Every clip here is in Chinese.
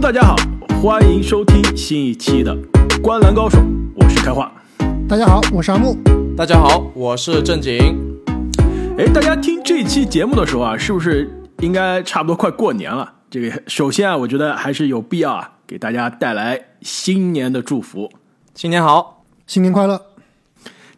Hello，大家好，欢迎收听新一期的《观澜高手》，我是开化。大家好，我是阿木。大家好，我是正经。哎，大家听这期节目的时候啊，是不是应该差不多快过年了？这个首先啊，我觉得还是有必要啊，给大家带来新年的祝福。新年好，新年快乐！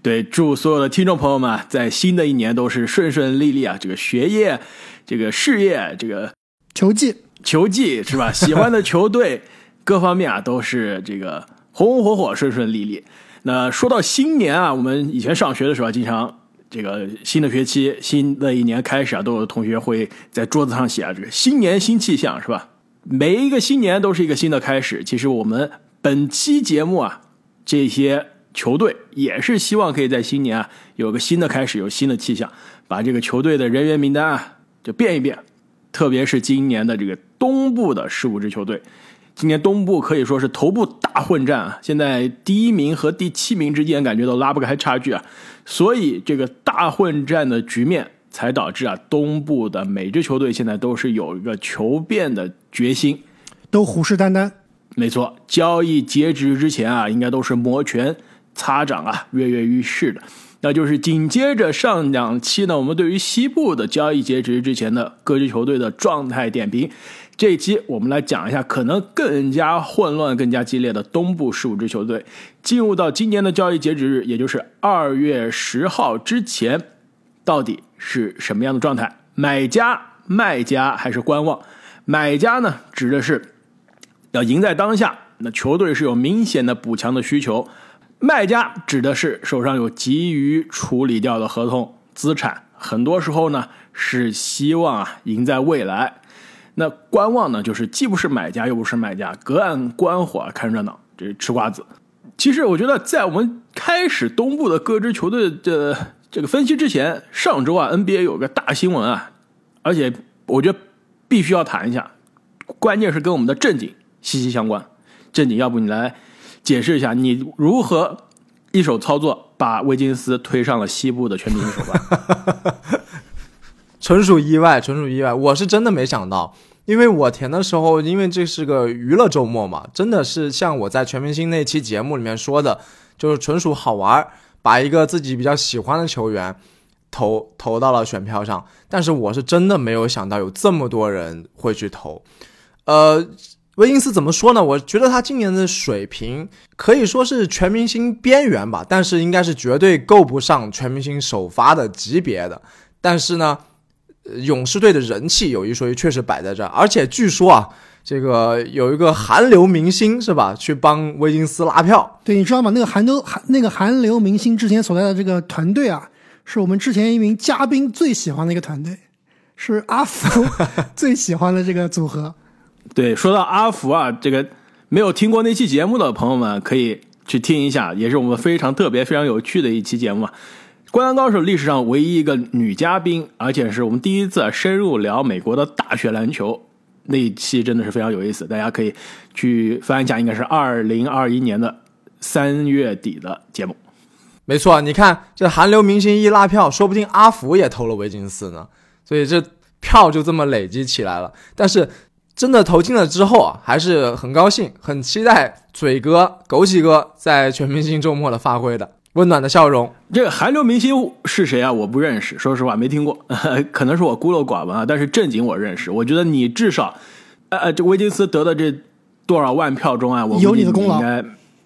对，祝所有的听众朋友们在新的一年都是顺顺利利啊！这个学业、这个事业、这个球技、球技是吧？喜欢的球队各方面啊都是这个红红火火、顺顺利利。那说到新年啊，我们以前上学的时候，经常这个新的学期、新的一年开始啊，都有同学会在桌子上写啊，这个新年新气象是吧？每一个新年都是一个新的开始。其实我们本期节目啊，这些。球队也是希望可以在新年啊有个新的开始，有新的气象，把这个球队的人员名单啊就变一变。特别是今年的这个东部的十五支球队，今年东部可以说是头部大混战啊！现在第一名和第七名之间感觉都拉不开差距啊，所以这个大混战的局面才导致啊东部的每支球队现在都是有一个求变的决心，都虎视眈眈。没错，交易截止之前啊，应该都是摩拳。擦掌啊，跃跃欲试的，那就是紧接着上两期呢，我们对于西部的交易截止之前的各支球队的状态点评。这一期我们来讲一下可能更加混乱、更加激烈的东部十五支球队，进入到今年的交易截止日，也就是二月十号之前，到底是什么样的状态？买家、卖家还是观望？买家呢，指的是要赢在当下，那球队是有明显的补强的需求。卖家指的是手上有急于处理掉的合同资产，很多时候呢是希望啊赢在未来。那观望呢，就是既不是买家又不是卖家，隔岸观火看热闹，这是吃瓜子。其实我觉得，在我们开始东部的各支球队的这个分析之前，上周啊 NBA 有个大新闻啊，而且我觉得必须要谈一下，关键是跟我们的正经息息相关。正经，要不你来？解释一下，你如何一手操作把威金斯推上了西部的全明星首发？纯属意外，纯属意外。我是真的没想到，因为我填的时候，因为这是个娱乐周末嘛，真的是像我在全明星那期节目里面说的，就是纯属好玩，把一个自己比较喜欢的球员投投到了选票上。但是我是真的没有想到有这么多人会去投，呃。威金斯怎么说呢？我觉得他今年的水平可以说是全明星边缘吧，但是应该是绝对够不上全明星首发的级别的。但是呢，勇士队的人气有一说一，确实摆在这儿。而且据说啊，这个有一个韩流明星是吧，去帮威金斯拉票。对，你知道吗？那个韩流韩那个韩流明星之前所在的这个团队啊，是我们之前一名嘉宾最喜欢的一个团队，是阿福 最喜欢的这个组合。对，说到阿福啊，这个没有听过那期节目的朋友们可以去听一下，也是我们非常特别、非常有趣的一期节目啊。《灌篮高手》历史上唯一一个女嘉宾，而且是我们第一次深入聊美国的大学篮球，那一期真的是非常有意思，大家可以去翻一下，应该是二零二一年的三月底的节目。没错，你看这韩流明星一拉票，说不定阿福也投了维金斯呢，所以这票就这么累积起来了。但是。真的投进了之后啊，还是很高兴，很期待嘴哥、枸杞哥在全明星周末的发挥的温暖的笑容。这个韩流明星是谁啊？我不认识，说实话没听过，可能是我孤陋寡闻啊。但是正经我认识，我觉得你至少，呃呃，这威金斯得的这多少万票中啊，我有你的功劳。应该，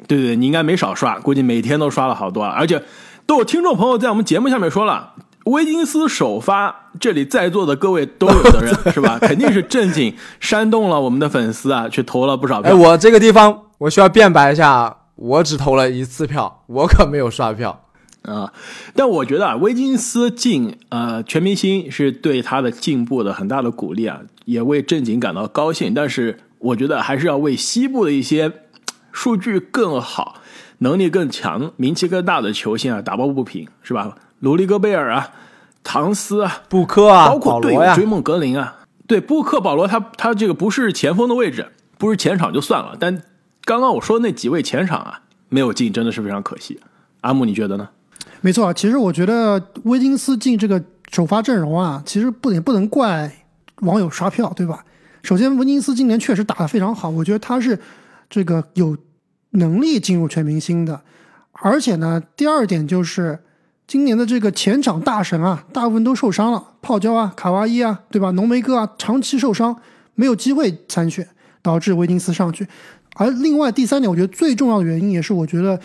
对对，你应该没少刷，估计每天都刷了好多，而且都有听众朋友在我们节目下面说了。威金斯首发，这里在座的各位都有责任，是吧？肯定是正经煽动了我们的粉丝啊，去投了不少票。哎，我这个地方我需要辩白一下，我只投了一次票，我可没有刷票啊。但我觉得啊，威金斯进呃全明星是对他的进步的很大的鼓励啊，也为正经感到高兴。但是我觉得还是要为西部的一些数据更好、能力更强、名气更大的球星啊打抱不平，是吧？鲁利戈贝尔啊，唐斯啊，布克啊，包括队友追梦格林啊，对布克保罗他他这个不是前锋的位置，不是前场就算了，但刚刚我说的那几位前场啊没有进，真的是非常可惜。阿木你觉得呢？没错，其实我觉得威金斯进这个首发阵容啊，其实不也不能怪网友刷票，对吧？首先，威金斯今年确实打得非常好，我觉得他是这个有能力进入全明星的。而且呢，第二点就是今年的这个前场大神啊，大部分都受伤了，泡椒啊、卡哇伊啊，对吧？浓眉哥啊，长期受伤，没有机会参选，导致维金斯上去。而另外第三点，我觉得最重要的原因也是，我觉得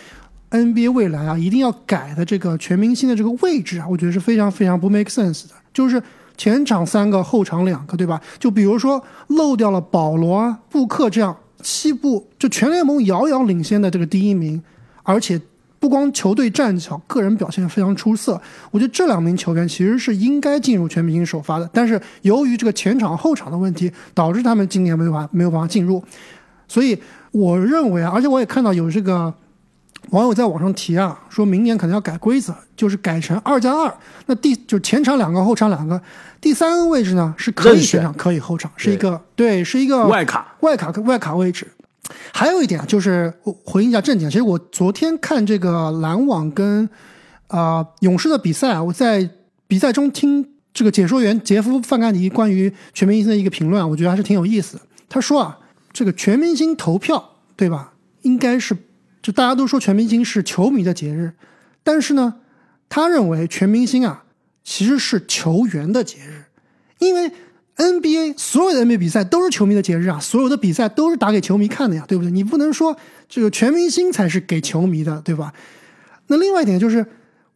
NBA 未来啊，一定要改的这个全明星的这个位置啊，我觉得是非常非常不 make sense 的，就是前场三个，后场两个，对吧？就比如说漏掉了保罗啊、布克这样西部就全联盟遥遥领先的这个第一名，而且不光球队战绩好，个人表现非常出色。我觉得这两名球员其实是应该进入全明星首发的，但是由于这个前场后场的问题，导致他们今年没有办法没有办法进入，所以。我认为啊，而且我也看到有这个网友在网上提啊，说明年可能要改规则，就是改成二加二。那第就前场两个，后场两个，第三个位置呢是可以前场可以后场，是一个对，是一个外卡外卡外卡位置。还有一点就是回应一下正点，其实我昨天看这个篮网跟啊勇士的比赛啊，我在比赛中听这个解说员杰夫范甘迪关于全明星的一个评论，我觉得还是挺有意思。他说啊。这个全明星投票，对吧？应该是，就大家都说全明星是球迷的节日，但是呢，他认为全明星啊，其实是球员的节日，因为 NBA 所有的 NBA 比赛都是球迷的节日啊，所有的比赛都是打给球迷看的呀，对不对？你不能说这个全明星才是给球迷的，对吧？那另外一点就是，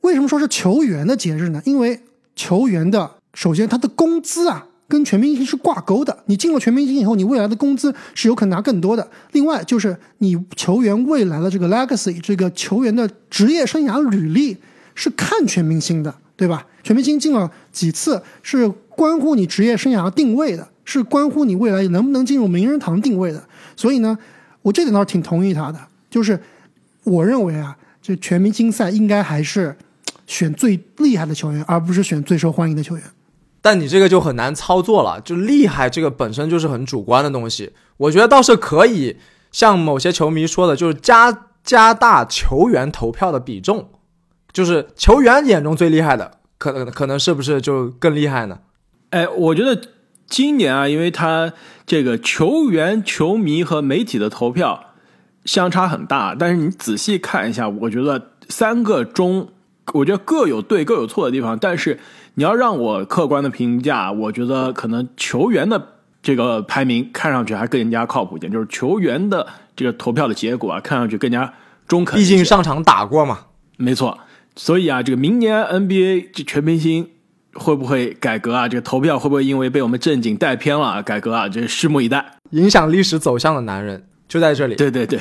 为什么说是球员的节日呢？因为球员的首先他的工资啊。跟全明星是挂钩的。你进了全明星以后，你未来的工资是有可能拿更多的。另外，就是你球员未来的这个 legacy，这个球员的职业生涯履历是看全明星的，对吧？全明星进了几次是关乎你职业生涯定位的，是关乎你未来能不能进入名人堂定位的。所以呢，我这点倒是挺同意他的。就是我认为啊，这全明星赛应该还是选最厉害的球员，而不是选最受欢迎的球员。但你这个就很难操作了，就厉害这个本身就是很主观的东西。我觉得倒是可以像某些球迷说的，就是加加大球员投票的比重，就是球员眼中最厉害的，可能可能是不是就更厉害呢？哎，我觉得今年啊，因为他这个球员、球迷和媒体的投票相差很大，但是你仔细看一下，我觉得三个中，我觉得各有对各有错的地方，但是。你要让我客观的评价，我觉得可能球员的这个排名看上去还更加靠谱一点，就是球员的这个投票的结果啊，看上去更加中肯。毕竟上场打过嘛，没错。所以啊，这个明年 NBA 这全明星会不会改革啊？这个投票会不会因为被我们正经带偏了改革啊？这拭目以待。影响历史走向的男人就在这里。对对对，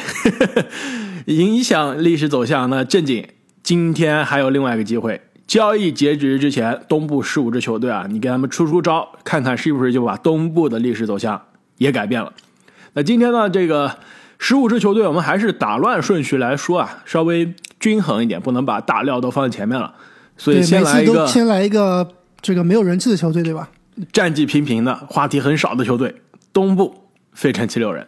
影响历史走向。那正经今天还有另外一个机会。交易截止之前，东部十五支球队啊，你给他们出出招，看看是不是就把东部的历史走向也改变了。那今天呢，这个十五支球队，我们还是打乱顺序来说啊，稍微均衡一点，不能把大料都放在前面了。所以先来一个，先来一个这个没有人气的球队，对吧？战绩平平的，话题很少的球队，东部费城七六人。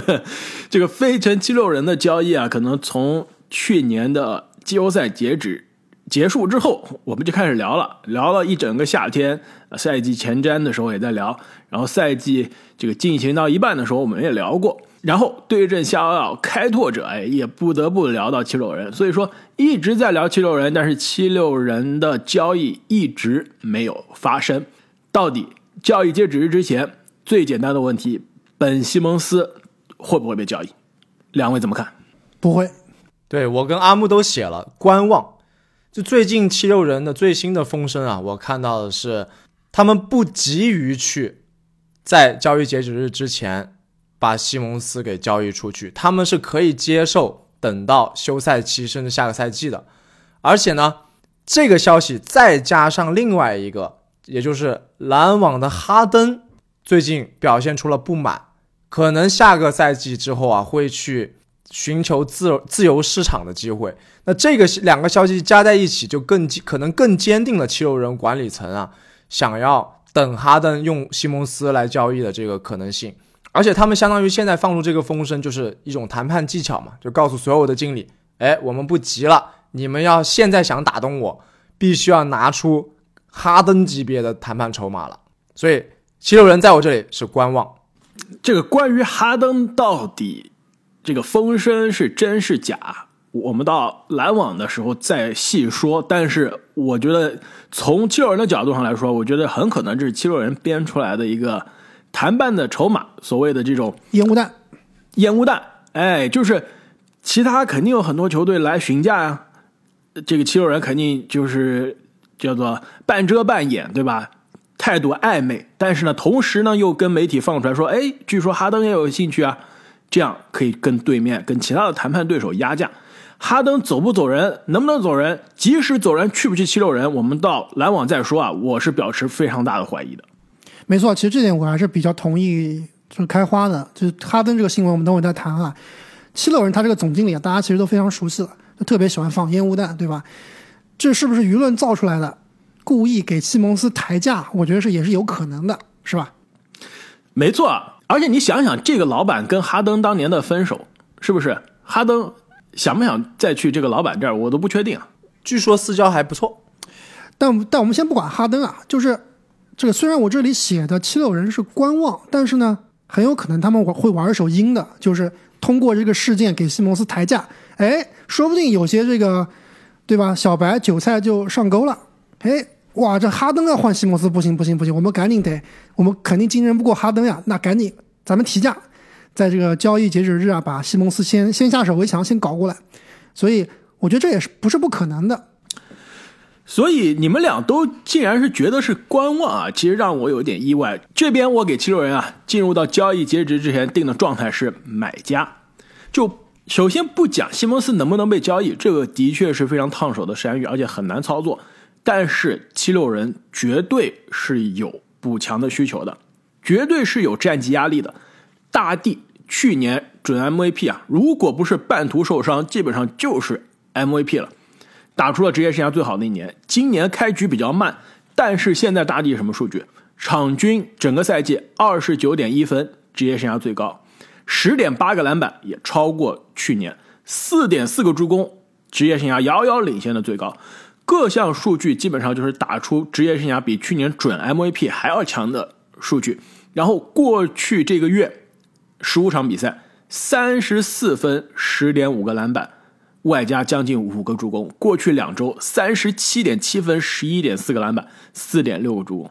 这个费城七六人的交易啊，可能从去年的季后赛截止。结束之后，我们就开始聊了，聊了一整个夏天。赛季前瞻的时候也在聊，然后赛季这个进行到一半的时候，我们也聊过。然后对阵夏奥奥开拓者，哎，也不得不聊到七六人。所以说一直在聊七六人，但是七六人的交易一直没有发生。到底交易截止日之前，最简单的问题，本西蒙斯会不会被交易？两位怎么看？不会。对我跟阿木都写了观望。就最近七六人的最新的风声啊，我看到的是，他们不急于去在交易截止日之前把西蒙斯给交易出去，他们是可以接受等到休赛期甚至下个赛季的。而且呢，这个消息再加上另外一个，也就是篮网的哈登最近表现出了不满，可能下个赛季之后啊会去。寻求自自由市场的机会，那这个两个消息加在一起，就更可能更坚定了七六人管理层啊想要等哈登用西蒙斯来交易的这个可能性。而且他们相当于现在放出这个风声，就是一种谈判技巧嘛，就告诉所有的经理，哎，我们不急了，你们要现在想打动我，必须要拿出哈登级别的谈判筹码了。所以七六人在我这里是观望。这个关于哈登到底这个风声是真是假，我们到篮网的时候再细说。但是我觉得从七六人的角度上来说，我觉得很可能这是七六人编出来的一个谈判的筹码，所谓的这种烟雾弹。烟雾弹，哎，就是其他肯定有很多球队来询价呀，这个七六人肯定就是叫做半遮半掩，对吧？态度暧昧，但是呢，同时呢又跟媒体放出来说，哎，据说哈登也有兴趣啊，这样可以跟对面、跟其他的谈判对手压价。哈登走不走人，能不能走人，即使走人，去不去七六人，我们到篮网再说啊。我是表示非常大的怀疑的。没错，其实这点我还是比较同意，就是开花的，就是哈登这个新闻，我们等会再谈啊。七六人他这个总经理啊，大家其实都非常熟悉了，就特别喜欢放烟雾弹，对吧？这是不是舆论造出来的？故意给西蒙斯抬价，我觉得是也是有可能的，是吧？没错，而且你想想，这个老板跟哈登当年的分手，是不是？哈登想不想再去这个老板这儿，我都不确定。据说私交还不错，但但我们先不管哈登啊，就是这个虽然我这里写的七六人是观望，但是呢，很有可能他们会玩一手阴的，就是通过这个事件给西蒙斯抬价，哎，说不定有些这个，对吧？小白韭菜就上钩了。哎，哇，这哈登要换西蒙斯，不行不行不行，我们赶紧得，我们肯定竞争不过哈登呀，那赶紧咱们提价，在这个交易截止日啊，把西蒙斯先先下手为强，先搞过来。所以我觉得这也是不是不可能的。所以你们俩都竟然是觉得是观望啊，其实让我有点意外。这边我给七六人啊，进入到交易截止之前定的状态是买家。就首先不讲西蒙斯能不能被交易，这个的确是非常烫手的山芋，而且很难操作。但是七六人绝对是有补强的需求的，绝对是有战绩压力的。大帝去年准 MVP 啊，如果不是半途受伤，基本上就是 MVP 了，打出了职业生涯最好的一年。今年开局比较慢，但是现在大帝什么数据？场均整个赛季二十九点一分，职业生涯最高，十点八个篮板也超过去年，四点四个助攻，职业生涯遥遥领先的最高。各项数据基本上就是打出职业生涯比去年准 MVP 还要强的数据。然后过去这个月十五场比赛，三十四分，十点五个篮板，外加将近五个助攻。过去两周，三十七点七分，十一点四个篮板，四点六个助攻。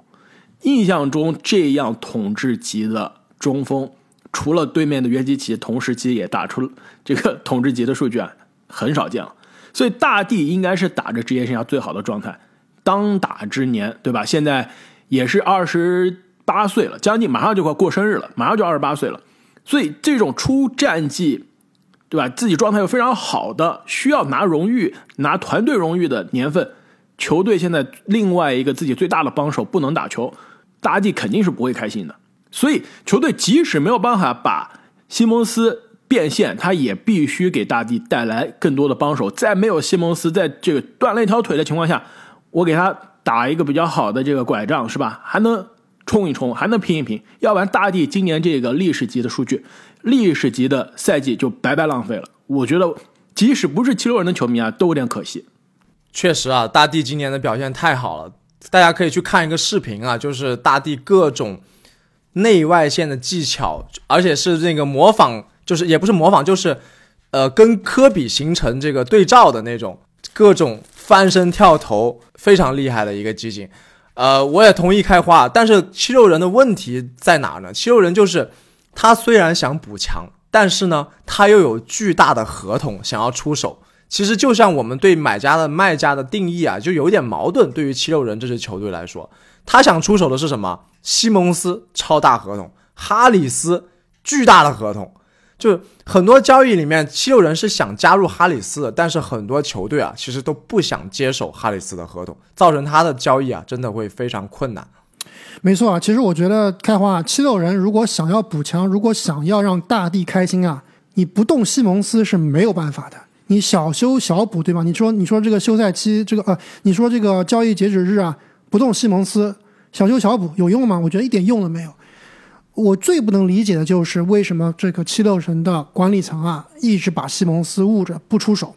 印象中这样统治级的中锋，除了对面的约基奇，同时期也打出这个统治级的数据啊，很少见了。所以大帝应该是打着职业生涯最好的状态，当打之年，对吧？现在也是二十八岁了，将近马上就快过生日了，马上就二十八岁了。所以这种出战绩，对吧？自己状态又非常好的，需要拿荣誉、拿团队荣誉的年份，球队现在另外一个自己最大的帮手不能打球，大帝肯定是不会开心的。所以球队即使没有办法把西蒙斯。变现，他也必须给大帝带来更多的帮手。在没有西蒙斯在这个断了一条腿的情况下，我给他打一个比较好的这个拐杖，是吧？还能冲一冲，还能拼一拼。要不然，大帝今年这个历史级的数据，历史级的赛季就白白浪费了。我觉得，即使不是七六人的球迷啊，都有点可惜。确实啊，大帝今年的表现太好了，大家可以去看一个视频啊，就是大帝各种内外线的技巧，而且是那个模仿。就是也不是模仿，就是，呃，跟科比形成这个对照的那种，各种翻身跳投，非常厉害的一个集锦。呃，我也同意开花，但是七六人的问题在哪呢？七六人就是他虽然想补强，但是呢，他又有巨大的合同想要出手。其实就像我们对买家的卖家的定义啊，就有点矛盾。对于七六人这支球队来说，他想出手的是什么？西蒙斯超大合同，哈里斯巨大的合同。就很多交易里面，七六人是想加入哈里斯的，但是很多球队啊，其实都不想接手哈里斯的合同，造成他的交易啊，真的会非常困难。没错啊，其实我觉得开花七六人如果想要补强，如果想要让大地开心啊，你不动西蒙斯是没有办法的。你小修小补，对吧？你说你说这个休赛期这个呃，你说这个交易截止日啊，不动西蒙斯，小修小补有用吗？我觉得一点用都没有。我最不能理解的就是为什么这个七六人的管理层啊，一直把西蒙斯捂着不出手，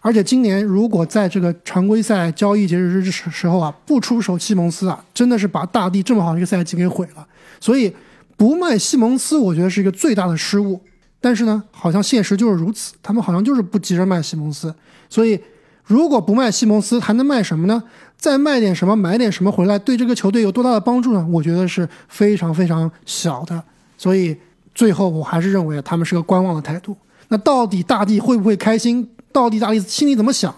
而且今年如果在这个常规赛交易截止日时时候啊，不出手西蒙斯啊，真的是把大地这么好的一个赛季给毁了。所以不卖西蒙斯，我觉得是一个最大的失误。但是呢，好像现实就是如此，他们好像就是不急着卖西蒙斯。所以，如果不卖西蒙斯，还能卖什么呢？再卖点什么，买点什么回来，对这个球队有多大的帮助呢？我觉得是非常非常小的。所以，最后我还是认为他们是个观望的态度。那到底大帝会不会开心？到底大帝心里怎么想？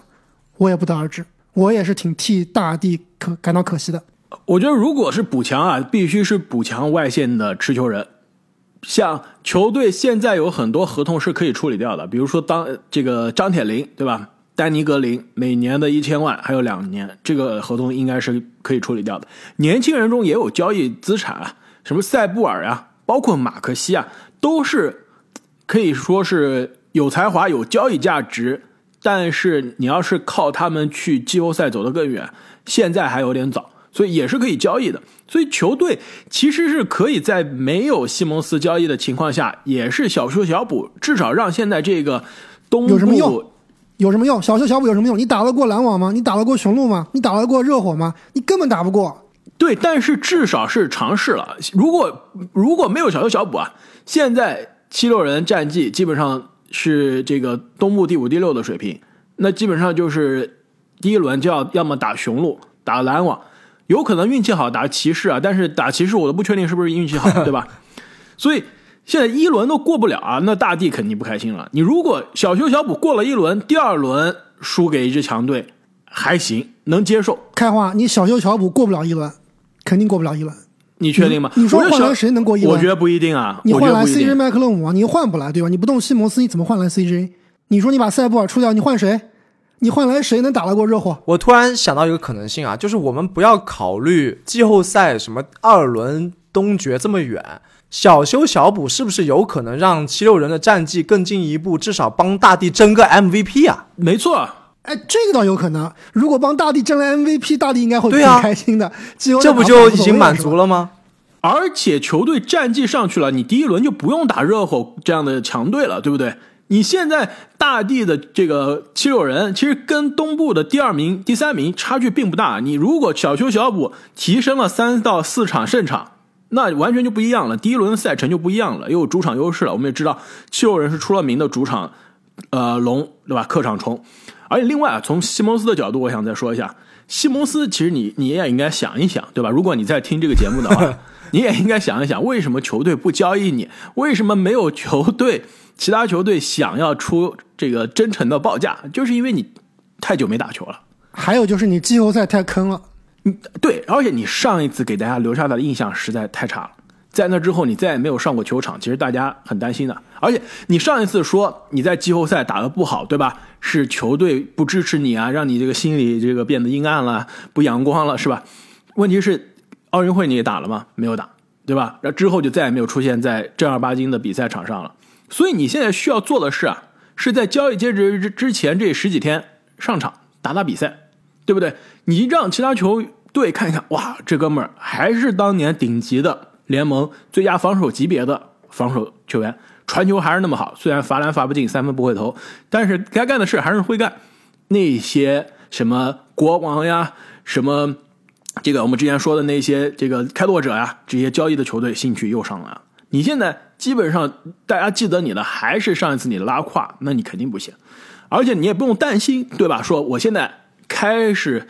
我也不得而知。我也是挺替大帝可感到可惜的。我觉得，如果是补强啊，必须是补强外线的持球人。像球队现在有很多合同是可以处理掉的，比如说当这个张铁林，对吧？丹尼格林每年的一千万，还有两年，这个合同应该是可以处理掉的。年轻人中也有交易资产啊，什么塞布尔啊，包括马克西啊，都是可以说是有才华、有交易价值。但是你要是靠他们去季后赛走得更远，现在还有点早。所以也是可以交易的，所以球队其实是可以在没有西蒙斯交易的情况下，也是小修小补，至少让现在这个东部有什么用？小修小补有什么用？你打得过篮网吗？你打得过雄鹿吗？你打得过热火吗？你根本打不过。对，但是至少是尝试了。如果如果没有小修小补啊，现在七六人战绩基本上是这个东部第五、第六的水平，那基本上就是第一轮就要要么打雄鹿，打篮网。有可能运气好打骑士啊，但是打骑士我都不确定是不是运气好，对吧？所以现在一轮都过不了啊，那大帝肯定不开心了。你如果小修小补过了一轮，第二轮输给一支强队还行，能接受。开花，你小修小补过不了一轮，肯定过不了一轮。你确定吗？你说换来谁能过一轮？我觉得不一定啊。你换来 CJ 麦克勒姆啊，你换不来对吧？你不动西蒙斯，你怎么换来 CJ？你说你把塞布尔出掉，你换谁？你换来谁能打得过热火？我突然想到一个可能性啊，就是我们不要考虑季后赛什么二轮东决这么远，小修小补是不是有可能让七六人的战绩更进一步，至少帮大帝争个 MVP 啊？没错，哎，这个倒有可能。如果帮大帝争了 MVP，大帝应该会挺开心的。这不就已经满足了吗？而且球队战绩上去了，你第一轮就不用打热火这样的强队了，对不对？你现在大地的这个七六人，其实跟东部的第二名、第三名差距并不大。你如果小修小补，提升了三到四场胜场，那完全就不一样了。第一轮的赛程就不一样了，又有主场优势了。我们也知道，七六人是出了名的主场，呃，龙对吧？客场冲。而且另外啊，从西蒙斯的角度，我想再说一下，西蒙斯其实你你也应该想一想，对吧？如果你在听这个节目的话，你也应该想一想，为什么球队不交易你？为什么没有球队？其他球队想要出这个真诚的报价，就是因为你太久没打球了。还有就是你季后赛太坑了。嗯，对，而且你上一次给大家留下的印象实在太差了。在那之后，你再也没有上过球场，其实大家很担心的。而且你上一次说你在季后赛打得不好，对吧？是球队不支持你啊，让你这个心里这个变得阴暗了，不阳光了，是吧？问题是奥运会你也打了吗？没有打，对吧？然后之后就再也没有出现在正儿八经的比赛场上了。所以你现在需要做的是啊，是在交易截止之之前这十几天上场打打比赛，对不对？你让其他球队看一看，哇，这哥们儿还是当年顶级的联盟最佳防守级别的防守球员，传球还是那么好，虽然罚篮罚不进，三分不会投，但是该干的事还是会干。那些什么国王呀，什么这个我们之前说的那些这个开拓者呀，这些交易的球队兴趣又上来了。你现在。基本上大家记得你的还是上一次你的拉胯，那你肯定不行，而且你也不用担心，对吧？说我现在开始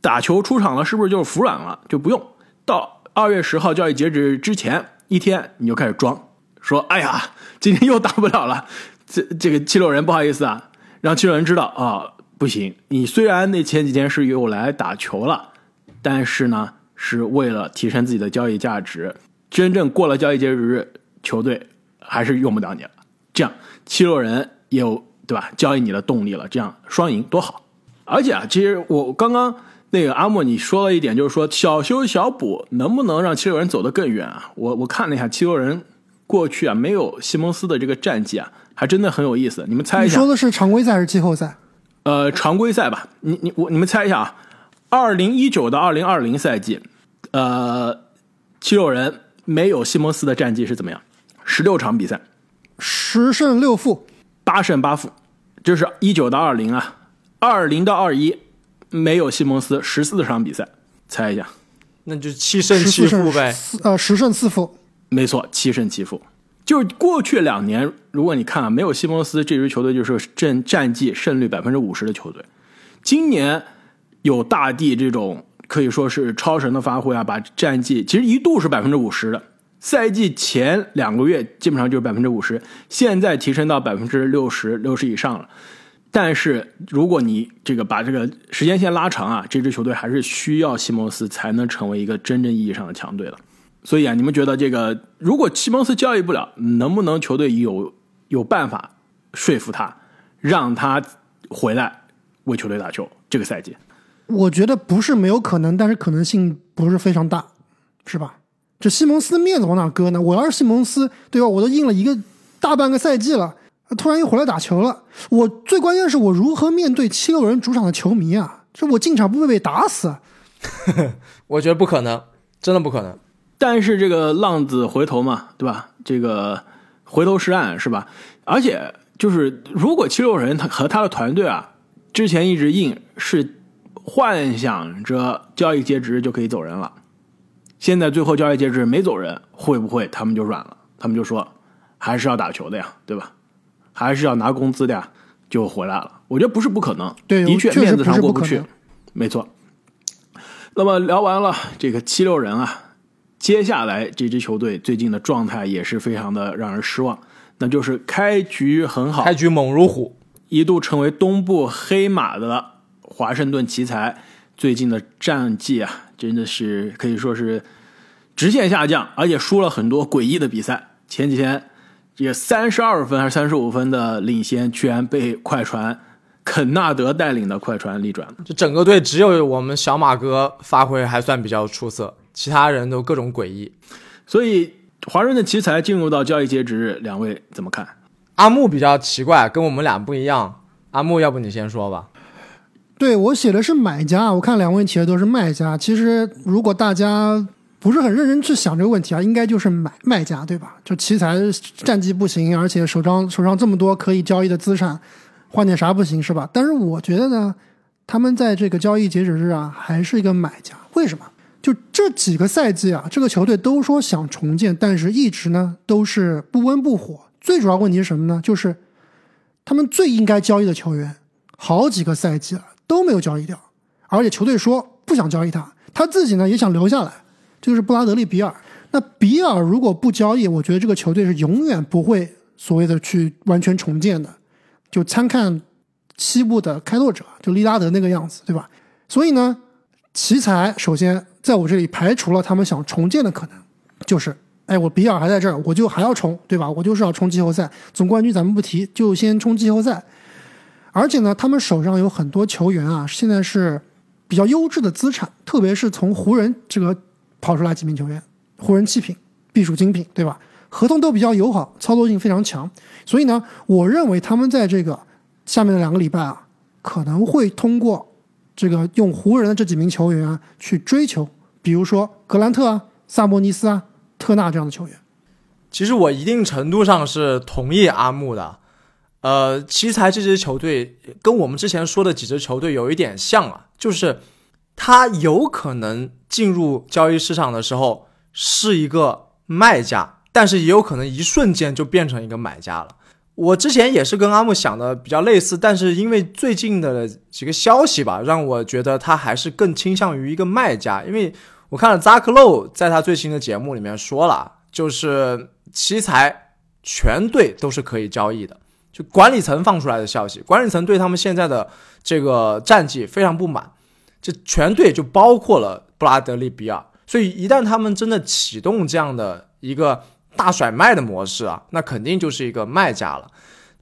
打球出场了，是不是就是服软了？就不用到二月十号交易截止之前一天你就开始装，说哎呀，今天又打不了了，这这个七六人不好意思啊，让七六人知道啊，不行，你虽然那前几天是又来打球了，但是呢是为了提升自己的交易价值，真正过了交易截止日。球队还是用不了你了，这样七六人也有对吧？交易你的动力了，这样双赢多好。而且啊，其实我刚刚那个阿莫你说了一点，就是说小修小补能不能让七六人走得更远啊？我我看了一下七六人过去啊，没有西蒙斯的这个战绩啊，还真的很有意思。你们猜一下，你说的是常规赛还是季后赛？呃，常规赛吧。你你我你们猜一下啊，二零一九到二零二零赛季，呃，七六人没有西蒙斯的战绩是怎么样？十六场比赛，十胜六负，八胜八负，这是一九到二零啊，二零到二一没有西蒙斯十四场比赛，猜一下，那就七胜七负呗，呃，十胜四负，没错，七胜七负。就是过去两年，如果你看啊，没有西蒙斯这支球队就是战战绩胜率百分之五十的球队。今年有大帝这种可以说是超神的发挥啊，把战绩其实一度是百分之五十的。赛季前两个月基本上就是百分之五十，现在提升到百分之六十六十以上了。但是如果你这个把这个时间线拉长啊，这支球队还是需要西蒙斯才能成为一个真正意义上的强队的。所以啊，你们觉得这个如果西蒙斯交易不了，能不能球队有有办法说服他，让他回来为球队打球？这个赛季，我觉得不是没有可能，但是可能性不是非常大，是吧？这西蒙斯的面子往哪搁呢？我要是西蒙斯，对吧？我都硬了一个大半个赛季了，突然又回来打球了，我最关键是我如何面对七六人主场的球迷啊？这我进场不会被打死？我觉得不可能，真的不可能。但是这个浪子回头嘛，对吧？这个回头是岸是吧？而且就是如果七六人他和他的团队啊，之前一直硬是幻想着交易截止就可以走人了，现在最后交易截止没走人，会不会他们就软了？他们就说还是要打球的呀，对吧？还是要拿工资的呀，就回来了。我觉得不是不可能，对，的确确面子上过不去没错。那么聊完了这个七六人啊，接下来这支球队最近的状态也是非常的让人失望，那就是开局很好，开局猛如虎，一度成为东部黑马的华盛顿奇才，最近的战绩啊，真的是可以说是直线下降，而且输了很多诡异的比赛。前几天这个三十二分还是三十五分的领先，居然被快船肯纳德带领的快船逆转了。就整个队只有我们小马哥发挥还算比较出色，其他人都各种诡异。所以华盛顿奇才进入到交易截止日，两位怎么看？阿木比较奇怪，跟我们俩不一样。阿木，要不你先说吧？对我写的是买家，我看两位写的都是卖家。其实如果大家不是很认真去想这个问题啊，应该就是买卖家，对吧？就奇才战绩不行，而且手上手上这么多可以交易的资产，换点啥不行是吧？但是我觉得呢，他们在这个交易截止日啊，还是一个买家。为什么？就这几个赛季啊，这个球队都说想重建，但是一直呢都是不温不火。最主要问题是什么呢？就是他们最应该交易的球员，好几个赛季了都没有交易掉，而且球队说不想交易他，他自己呢也想留下来。就是布拉德利·比尔。那比尔如果不交易，我觉得这个球队是永远不会所谓的去完全重建的。就参看西部的开拓者，就利拉德那个样子，对吧？所以呢，奇才首先在我这里排除了他们想重建的可能，就是，哎，我比尔还在这儿，我就还要冲，对吧？我就是要冲季后赛，总冠军咱们不提，就先冲季后赛。而且呢，他们手上有很多球员啊，现在是比较优质的资产，特别是从湖人这个跑出来几名球员，湖人七品，必属精品，对吧？合同都比较友好，操作性非常强。所以呢，我认为他们在这个下面的两个礼拜啊，可能会通过这个用湖人的这几名球员啊去追求，比如说格兰特啊、萨博尼斯啊、特纳这样的球员。其实我一定程度上是同意阿木的。呃，奇才这支球队跟我们之前说的几支球队有一点像啊，就是他有可能进入交易市场的时候是一个卖家，但是也有可能一瞬间就变成一个买家了。我之前也是跟阿木想的比较类似，但是因为最近的几个消息吧，让我觉得他还是更倾向于一个卖家。因为我看了扎克洛在他最新的节目里面说了，就是奇才全队都是可以交易的。就管理层放出来的消息，管理层对他们现在的这个战绩非常不满，这全队就包括了布拉德利比尔，所以一旦他们真的启动这样的一个大甩卖的模式啊，那肯定就是一个卖家了。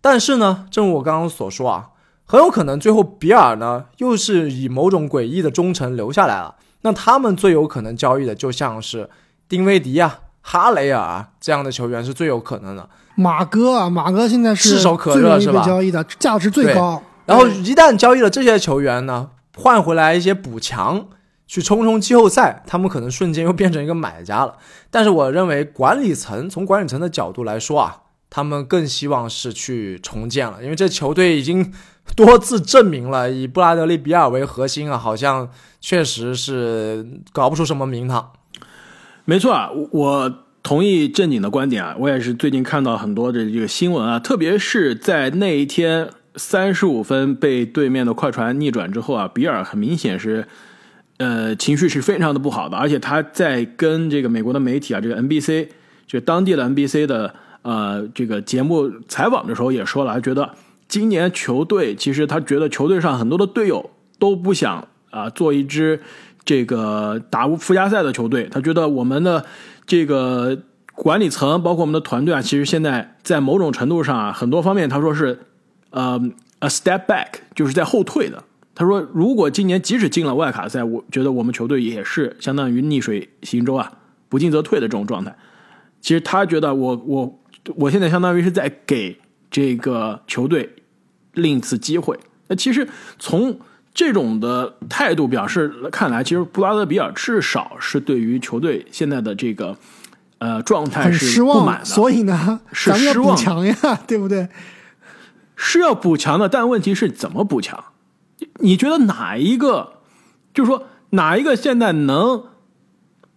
但是呢，正如我刚刚所说啊，很有可能最后比尔呢又是以某种诡异的忠诚留下来了，那他们最有可能交易的就像是丁威迪啊、哈雷尔啊这样的球员是最有可能的。马哥啊，马哥现在是炙手可热是吧被交易的，价值最高。然后一旦交易了这些球员呢，换回来一些补强，去冲冲季后赛，他们可能瞬间又变成一个买家了。但是我认为管理层从管理层的角度来说啊，他们更希望是去重建了，因为这球队已经多次证明了，以布拉德利比尔为核心啊，好像确实是搞不出什么名堂。没错啊，我同意正经的观点啊，我也是最近看到很多的这个新闻啊，特别是在那一天三十五分被对面的快船逆转之后啊，比尔很明显是呃情绪是非常的不好的，而且他在跟这个美国的媒体啊，这个 NBC 就当地的 NBC 的呃这个节目采访的时候也说了，他觉得今年球队其实他觉得球队上很多的队友都不想啊做一支这个打附加赛的球队，他觉得我们的。这个管理层包括我们的团队啊，其实现在在某种程度上啊，很多方面他说是，呃，a step back，就是在后退的。他说，如果今年即使进了外卡赛，我觉得我们球队也是相当于逆水行舟啊，不进则退的这种状态。其实他觉得，我我我现在相当于是在给这个球队另一次机会。那其实从这种的态度表示看来，其实布拉德比尔至少是对于球队现在的这个呃状态是不满的，所以呢，是失望强呀，对不对？是要补强的，但问题是怎么补强？你觉得哪一个，就是说哪一个现在能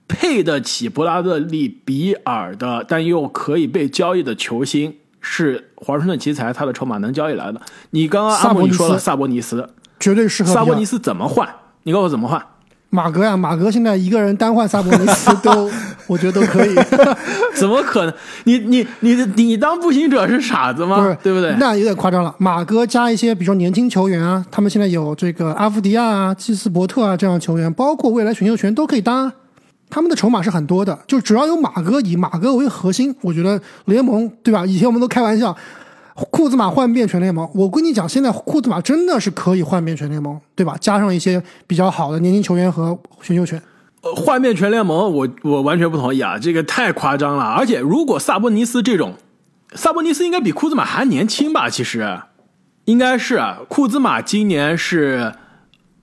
配得起布拉德利比尔的，但又可以被交易的球星是华盛顿奇才他的筹码能交易来的？你刚刚阿姆你说了萨博尼斯。绝对适合萨博尼斯怎么换？你告诉我怎么换？马格呀，马格现在一个人单换萨博尼斯都，我觉得都可以。怎么可能？你你你你当步行者是傻子吗？不是，对不对？那有点夸张了。马格加一些，比如说年轻球员啊，他们现在有这个阿夫迪亚啊、基斯伯特啊这样的球员，包括未来选秀权都可以当。他们的筹码是很多的，就只要有马哥以马哥为核心，我觉得联盟对吧？以前我们都开玩笑。库兹马换遍全联盟，我跟你讲，现在库兹马真的是可以换遍全联盟，对吧？加上一些比较好的年轻球员和选秀权，呃，换遍全联盟，我我完全不同意啊，这个太夸张了。而且，如果萨博尼斯这种，萨博尼斯应该比库兹马还年轻吧？其实，应该是啊，库兹马今年是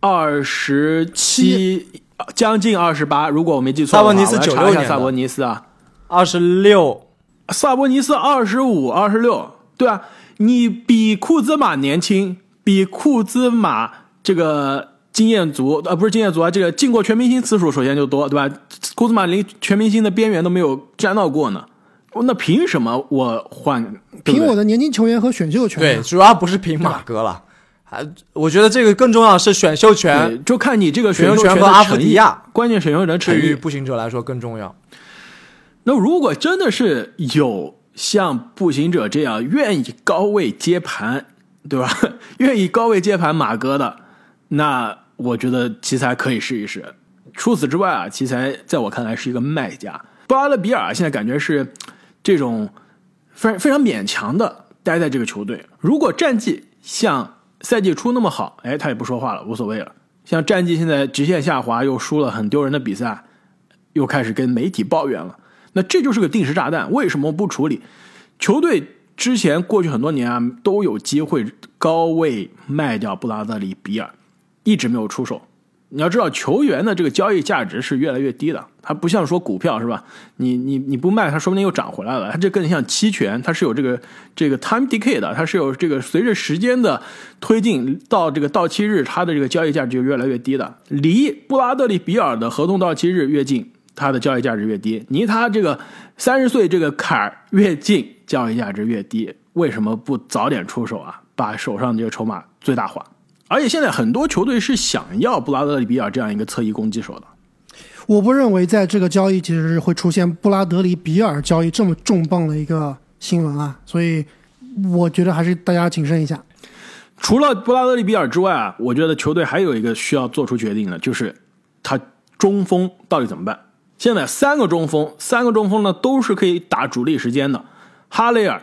二十七，将近二十八。如果我没记错，萨博尼斯九六年，萨博尼斯啊，二十六，萨博尼斯二十五，二十六。对啊，你比库兹马年轻，比库兹马这个经验足，呃，不是经验足啊，这个进过全明星次数首先就多，对吧？库兹马连全明星的边缘都没有沾到过呢，那凭什么我换？凭我的年轻球员和选秀权？对，主要不是凭马哥了，还我觉得这个更重要是选秀权，就看你这个选秀权和阿弗迪亚，关键选秀权对于步行者来说更重要。那如果真的是有。像步行者这样愿意高位接盘，对吧？愿意高位接盘马哥的，那我觉得奇才可以试一试。除此之外啊，奇才在我看来是一个卖家。布拉德比尔现在感觉是这种非非常勉强的待在这个球队。如果战绩像赛季初那么好，哎，他也不说话了，无所谓了。像战绩现在直线下滑，又输了很丢人的比赛，又开始跟媒体抱怨了。那这就是个定时炸弹，为什么不处理？球队之前过去很多年啊，都有机会高位卖掉布拉德里比尔，一直没有出手。你要知道，球员的这个交易价值是越来越低的，它不像说股票是吧？你你你不卖，它说不定又涨回来了。它这更像期权，它是有这个这个 time decay 的，它是有这个随着时间的推进到这个到期日，它的这个交易价值就越来越低的。离布拉德里比尔的合同到期日越近。它的交易价值越低，离他这个三十岁这个坎儿越近，交易价值越低。为什么不早点出手啊？把手上的这个筹码最大化。而且现在很多球队是想要布拉德里比尔这样一个侧翼攻击手的。我不认为在这个交易其实会出现布拉德里比尔交易这么重磅的一个新闻啊，所以我觉得还是大家谨慎一下。除了布拉德里比尔之外啊，我觉得球队还有一个需要做出决定的，就是他中锋到底怎么办。现在三个中锋，三个中锋呢都是可以打主力时间的，哈雷尔、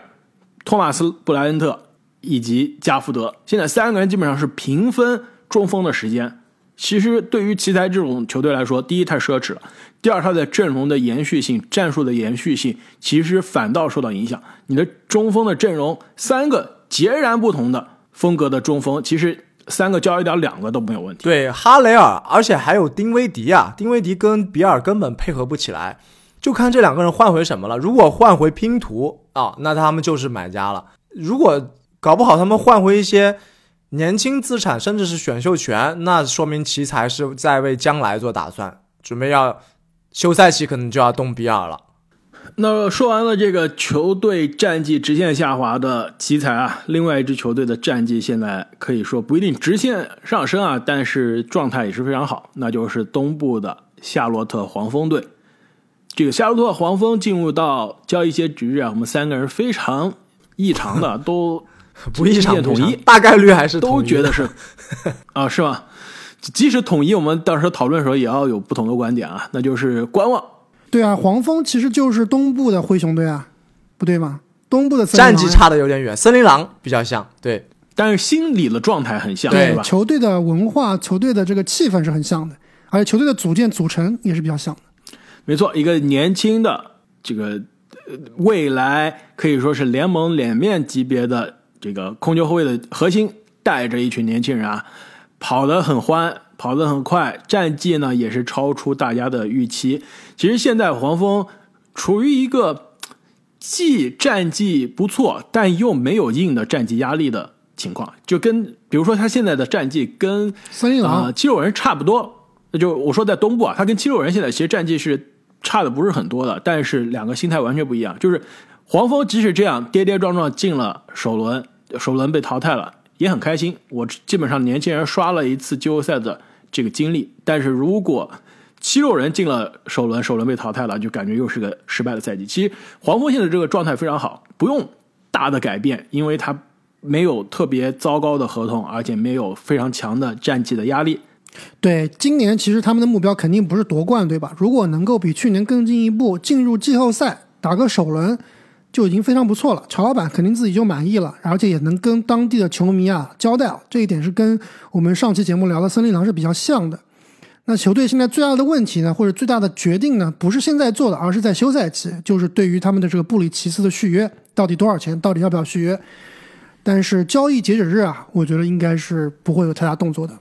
托马斯、布莱恩特以及加福德，现在三个人基本上是平分中锋的时间。其实对于奇才这种球队来说，第一太奢侈了，第二他的阵容的延续性、战术的延续性，其实反倒受到影响。你的中锋的阵容三个截然不同的风格的中锋，其实。三个交易掉两个都没有问题。对哈雷尔，而且还有丁威迪啊，丁威迪跟比尔根本配合不起来，就看这两个人换回什么了。如果换回拼图啊，那他们就是买家了。如果搞不好他们换回一些年轻资产，甚至是选秀权，那说明奇才是在为将来做打算，准备要休赛期可能就要动比尔了。那说完了这个球队战绩直线下滑的奇才啊，另外一支球队的战绩现在可以说不一定直线上升啊，但是状态也是非常好，那就是东部的夏洛特黄蜂队。这个夏洛特黄蜂进入到交易截止日啊，我们三个人非常异常的都不异常统一，大概率还是都觉得是啊，是吗？即使统一，我们到时候讨论的时候也要有不同的观点啊，那就是观望。对啊，黄蜂其实就是东部的灰熊队啊，不对吗？东部的森林狼战绩差的有点远，森林狼比较像，对，但是心理的状态很像，对吧？球队的文化、球队的这个气氛是很像的，而且球队的组建组成也是比较像的。没错，一个年轻的这个呃未来可以说是联盟脸面级别的这个控球后卫的核心，带着一群年轻人啊，跑得很欢，跑得很快，战绩呢也是超出大家的预期。其实现在黄蜂处于一个既战绩不错，但又没有硬的战绩压力的情况，就跟比如说他现在的战绩跟森林狼呃，七六人差不多，那就我说在东部啊，他跟七六人现在其实战绩是差的不是很多的，但是两个心态完全不一样。就是黄蜂即使这样跌跌撞撞进了首轮，首轮被淘汰了，也很开心。我基本上年轻人刷了一次季后赛的这个经历，但是如果七六人进了首轮，首轮被淘汰了，就感觉又是个失败的赛季。其实黄蜂现在这个状态非常好，不用大的改变，因为他没有特别糟糕的合同，而且没有非常强的战绩的压力。对，今年其实他们的目标肯定不是夺冠，对吧？如果能够比去年更进一步，进入季后赛，打个首轮，就已经非常不错了。乔老板肯定自己就满意了，而且也能跟当地的球迷啊交代了，这一点是跟我们上期节目聊的森林狼是比较像的。那球队现在最大的问题呢，或者最大的决定呢，不是现在做的，而是在休赛期，就是对于他们的这个布里奇斯的续约到底多少钱，到底要不要续约。但是交易截止日啊，我觉得应该是不会有太大动作的。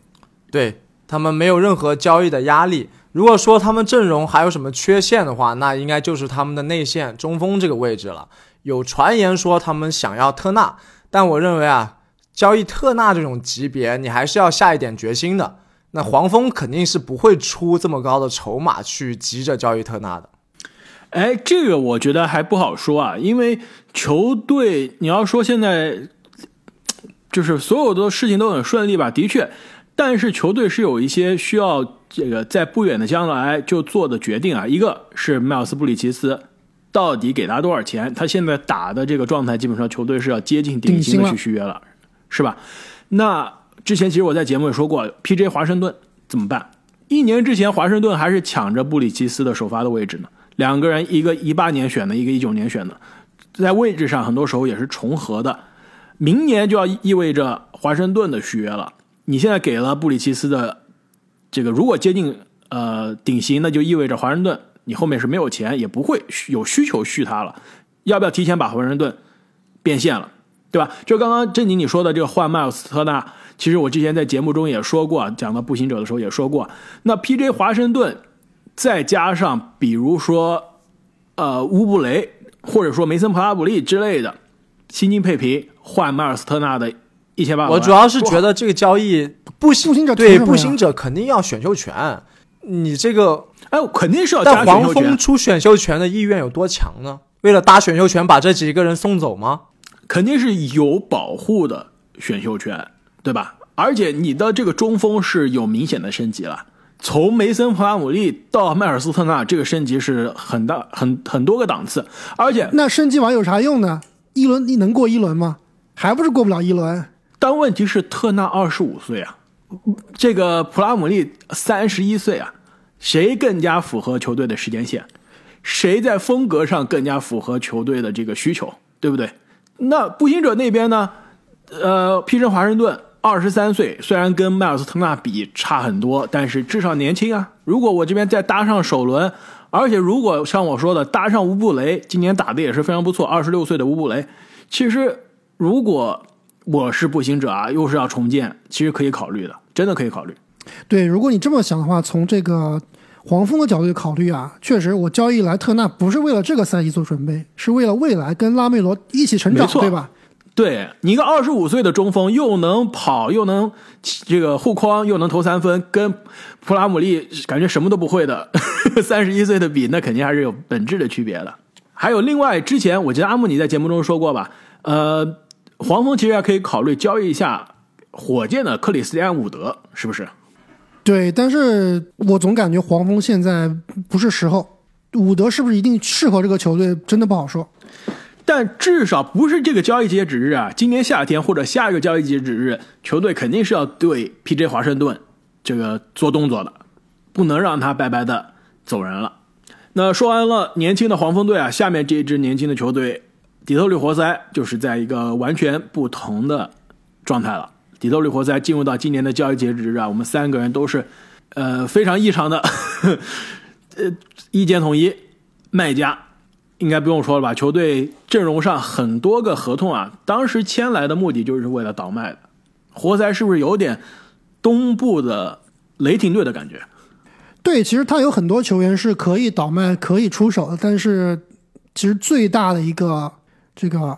对他们没有任何交易的压力。如果说他们阵容还有什么缺陷的话，那应该就是他们的内线中锋这个位置了。有传言说他们想要特纳，但我认为啊，交易特纳这种级别，你还是要下一点决心的。那黄蜂肯定是不会出这么高的筹码去急着交易特纳的。哎，这个我觉得还不好说啊，因为球队你要说现在就是所有的事情都很顺利吧，的确，但是球队是有一些需要这个在不远的将来就做的决定啊。一个是迈尔斯布里奇斯到底给他多少钱？他现在打的这个状态，基本上球队是要接近顶薪的去续约了，是吧？那之前其实我在节目也说过，P.J. 华盛顿怎么办？一年之前华盛顿还是抢着布里奇斯的首发的位置呢。两个人，一个一八年选的，一个一九年选的，在位置上很多时候也是重合的。明年就要意味着华盛顿的续约了。你现在给了布里奇斯的这个，如果接近呃顶薪，那就意味着华盛顿你后面是没有钱，也不会有需求续他了。要不要提前把华盛顿变现了，对吧？就刚刚正经你说的这个换迈尔斯特纳，其实我之前在节目中也说过，讲到步行者的时候也说过，那 P.J. 华盛顿。再加上比如说，呃，乌布雷或者说梅森普拉布利之类的，薪金配平换迈尔斯特纳的一千八百万。我主要是觉得这个交易步步行者对步行者肯定要选秀权，你这个哎，肯定是要加但黄蜂出选秀权的意愿有多强呢？为了搭选秀权把这几个人送走吗？肯定是有保护的选秀权，对吧？而且你的这个中锋是有明显的升级了。从梅森普拉姆利到迈尔斯特纳，这个升级是很大、很很多个档次，而且那升级完有啥用呢？一轮你能过一轮吗？还不是过不了一轮。但问题是特纳二十五岁啊，这个普拉姆利三十一岁啊，谁更加符合球队的时间线？谁在风格上更加符合球队的这个需求？对不对？那步行者那边呢？呃，皮什华盛顿。二十三岁，虽然跟迈尔斯特纳比差很多，但是至少年轻啊。如果我这边再搭上首轮，而且如果像我说的搭上乌布雷，今年打的也是非常不错。二十六岁的乌布雷，其实如果我是步行者啊，又是要重建，其实可以考虑的，真的可以考虑。对，如果你这么想的话，从这个黄蜂的角度考虑啊，确实我交易莱特纳不是为了这个赛季做准备，是为了未来跟拉梅罗一起成长，对吧？对你一个二十五岁的中锋，又能跑，又能这个护框，又能投三分，跟普拉姆利感觉什么都不会的 三十一岁的比，那肯定还是有本质的区别的。还有另外，之前我记得阿木你在节目中说过吧？呃，黄蜂其实还可以考虑交易一下火箭的克里斯蒂安伍德，是不是？对，但是我总感觉黄蜂现在不是时候。伍德是不是一定适合这个球队，真的不好说。但至少不是这个交易截止日啊，今年夏天或者下一个交易截止日，球队肯定是要对 P.J. 华盛顿这个做动作的，不能让他白白的走人了。那说完了年轻的黄蜂队啊，下面这支年轻的球队底特律活塞就是在一个完全不同的状态了。底特律活塞进入到今年的交易截止日啊，我们三个人都是呃非常异常的 呃意见统一，卖家应该不用说了吧？球队阵容上很多个合同啊，当时签来的目的就是为了倒卖的。活塞是不是有点东部的雷霆队的感觉？对，其实他有很多球员是可以倒卖、可以出手的，但是其实最大的一个这个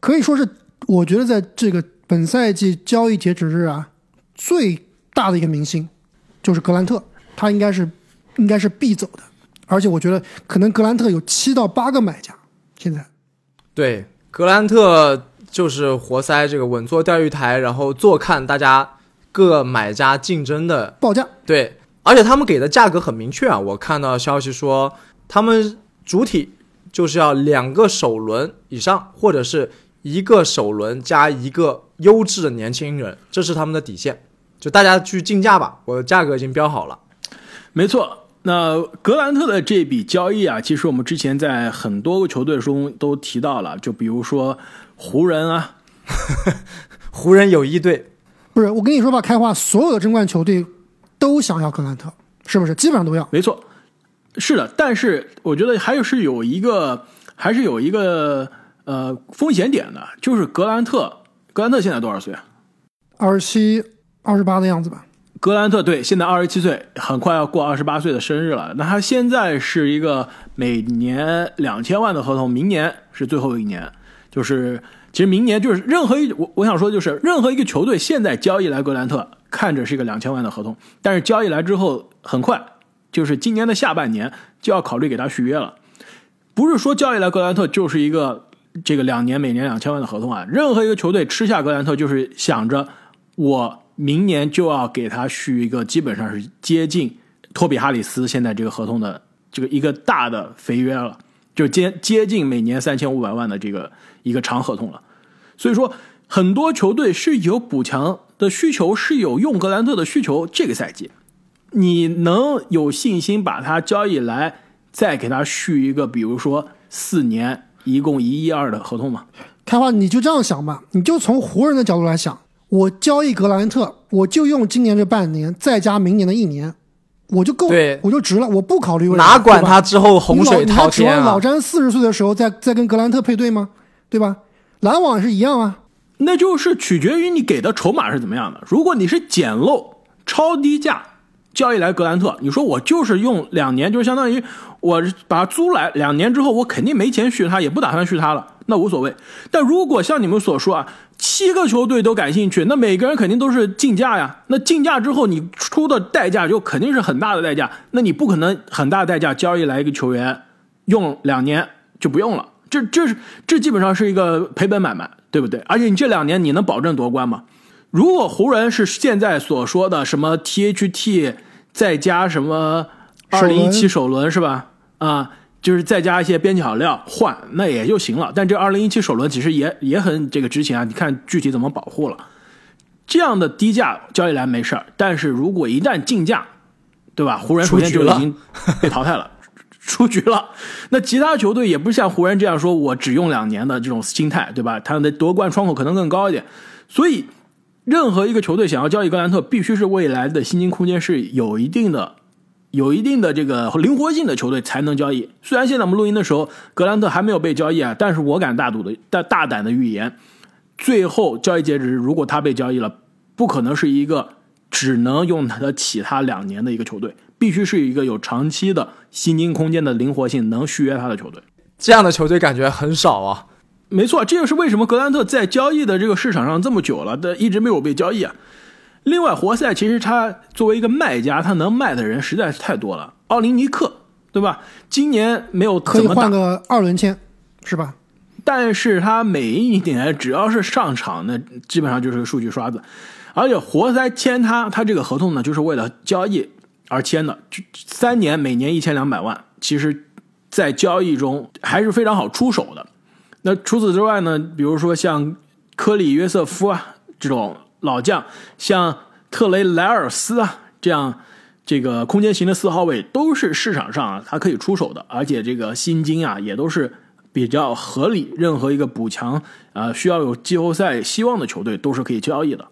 可以说是，我觉得在这个本赛季交易截止日啊，最大的一个明星就是格兰特，他应该是应该是必走的，而且我觉得可能格兰特有七到八个买家，现在对，格兰特就是活塞这个稳坐钓鱼台，然后坐看大家各买家竞争的报价。对。而且他们给的价格很明确啊！我看到消息说，他们主体就是要两个首轮以上，或者是一个首轮加一个优质的年轻人，这是他们的底线。就大家去竞价吧，我的价格已经标好了。没错，那格兰特的这笔交易啊，其实我们之前在很多个球队中都提到了，就比如说湖人啊，湖人有一队，不是我跟你说吧，开花，所有的争冠球队。都想要格兰特，是不是？基本上都要。没错，是的。但是我觉得还是有一个，还是有一个呃风险点的，就是格兰特。格兰特现在多少岁啊？二十七、二十八的样子吧。格兰特对，现在二十七岁，很快要过二十八岁的生日了。那他现在是一个每年两千万的合同，明年是最后一年。就是其实明年就是任何一我我想说就是任何一个球队现在交易来格兰特。看着是一个两千万的合同，但是交易来之后很快，就是今年的下半年就要考虑给他续约了。不是说交易来格兰特就是一个这个两年每年两千万的合同啊。任何一个球队吃下格兰特，就是想着我明年就要给他续一个基本上是接近托比哈里斯现在这个合同的这个一个大的肥约了，就接接近每年三千五百万的这个一个长合同了。所以说，很多球队是有补强。的需求是有用格兰特的需求，这个赛季，你能有信心把他交易来，再给他续一个，比如说四年，一共一亿二的合同嘛？开花，你就这样想吧，你就从湖人的角度来想，我交易格兰特，我就用今年这半年，再加明年的一年，我就够，我就值了，我不考虑未来，哪管他之后洪水滔天啊！老詹四十岁的时候再再跟格兰特配对吗？对吧？篮网是一样啊。那就是取决于你给的筹码是怎么样的。如果你是捡漏、超低价交易来格兰特，你说我就是用两年，就相当于我把它租来两年之后，我肯定没钱续他，也不打算续他了，那无所谓。但如果像你们所说啊，七个球队都感兴趣，那每个人肯定都是竞价呀。那竞价之后你出的代价就肯定是很大的代价，那你不可能很大代价交易来一个球员，用两年就不用了。这这是这基本上是一个赔本买卖。对不对？而且你这两年你能保证夺冠吗？如果湖人是现在所说的什么 THT 再加什么二零一七首轮是吧？啊，就是再加一些边角料换，那也就行了。但这二零一七首轮其实也也很这个值钱啊！你看具体怎么保护了？这样的低价交易来没事儿，但是如果一旦竞价，对吧？湖人首先就已经被淘汰了。出局了，那其他球队也不像湖人这样说，我只用两年的这种心态，对吧？他们的夺冠窗口可能更高一点，所以任何一个球队想要交易格兰特，必须是未来的薪金空间是有一定的、有一定的这个灵活性的球队才能交易。虽然现在我们录音的时候，格兰特还没有被交易啊，但是我敢大赌的、大大胆的预言，最后交易截止日，如果他被交易了，不可能是一个只能用他的其他两年的一个球队。必须是一个有长期的薪金空间的灵活性，能续约他的球队。这样的球队感觉很少啊。没错，这就是为什么格兰特在交易的这个市场上这么久了，但一直没有被交易啊。另外，活塞其实他作为一个卖家，他能卖的人实在是太多了。奥林尼克对吧？今年没有可以怎么打换，个二轮签，是吧？但是他每一年只要是上场，那基本上就是个数据刷子。而且活塞签他，他这个合同呢，就是为了交易而签的，就三年，每年一千两百万，其实，在交易中还是非常好出手的。那除此之外呢，比如说像科里约瑟夫啊这种老将，像特雷莱尔斯啊这样这个空间型的四号位，都是市场上啊他可以出手的，而且这个薪金啊也都是比较合理，任何一个补强啊、需要有季后赛希望的球队都是可以交易的。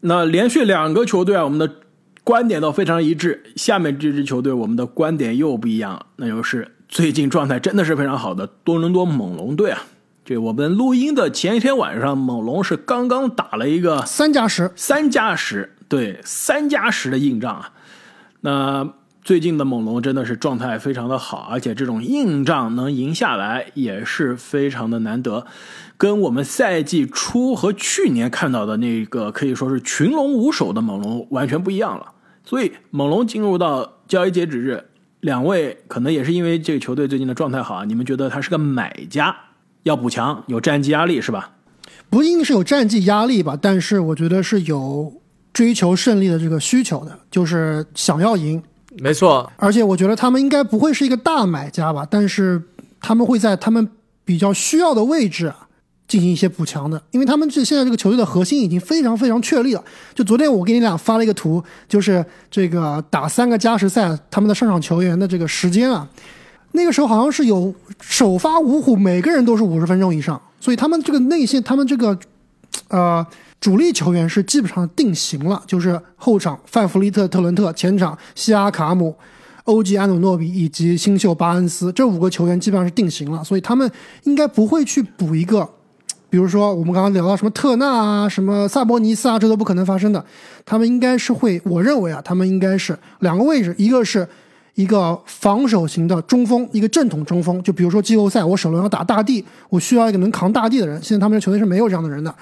那连续两个球队啊，我们的观点都非常一致。下面这支球队，我们的观点又不一样了，那就是最近状态真的是非常好的多伦多猛龙队啊。这我们录音的前一天晚上，猛龙是刚刚打了一个三加十，三加十，对，三加十的硬仗啊。那最近的猛龙真的是状态非常的好，而且这种硬仗能赢下来也是非常的难得，跟我们赛季初和去年看到的那个可以说是群龙无首的猛龙完全不一样了。所以猛龙进入到交易截止日，两位可能也是因为这个球队最近的状态好啊，你们觉得他是个买家，要补强，有战绩压力是吧？不一定是有战绩压力吧，但是我觉得是有追求胜利的这个需求的，就是想要赢。没错，而且我觉得他们应该不会是一个大买家吧，但是他们会在他们比较需要的位置啊进行一些补强的，因为他们这现在这个球队的核心已经非常非常确立了。就昨天我给你俩发了一个图，就是这个打三个加时赛他们的上场球员的这个时间啊，那个时候好像是有首发五虎，每个人都是五十分钟以上，所以他们这个内线，他们这个呃主力球员是基本上定型了，就是后场范弗利特、特伦特，前场西亚卡姆、欧吉安努诺比以及新秀巴恩斯这五个球员基本上是定型了，所以他们应该不会去补一个，比如说我们刚刚聊到什么特纳啊、什么萨博尼斯啊，这都不可能发生的。他们应该是会，我认为啊，他们应该是两个位置，一个是一个防守型的中锋，一个正统中锋。就比如说季后赛，我首轮要打大地，我需要一个能扛大地的人。现在他们的球队是没有这样的人的。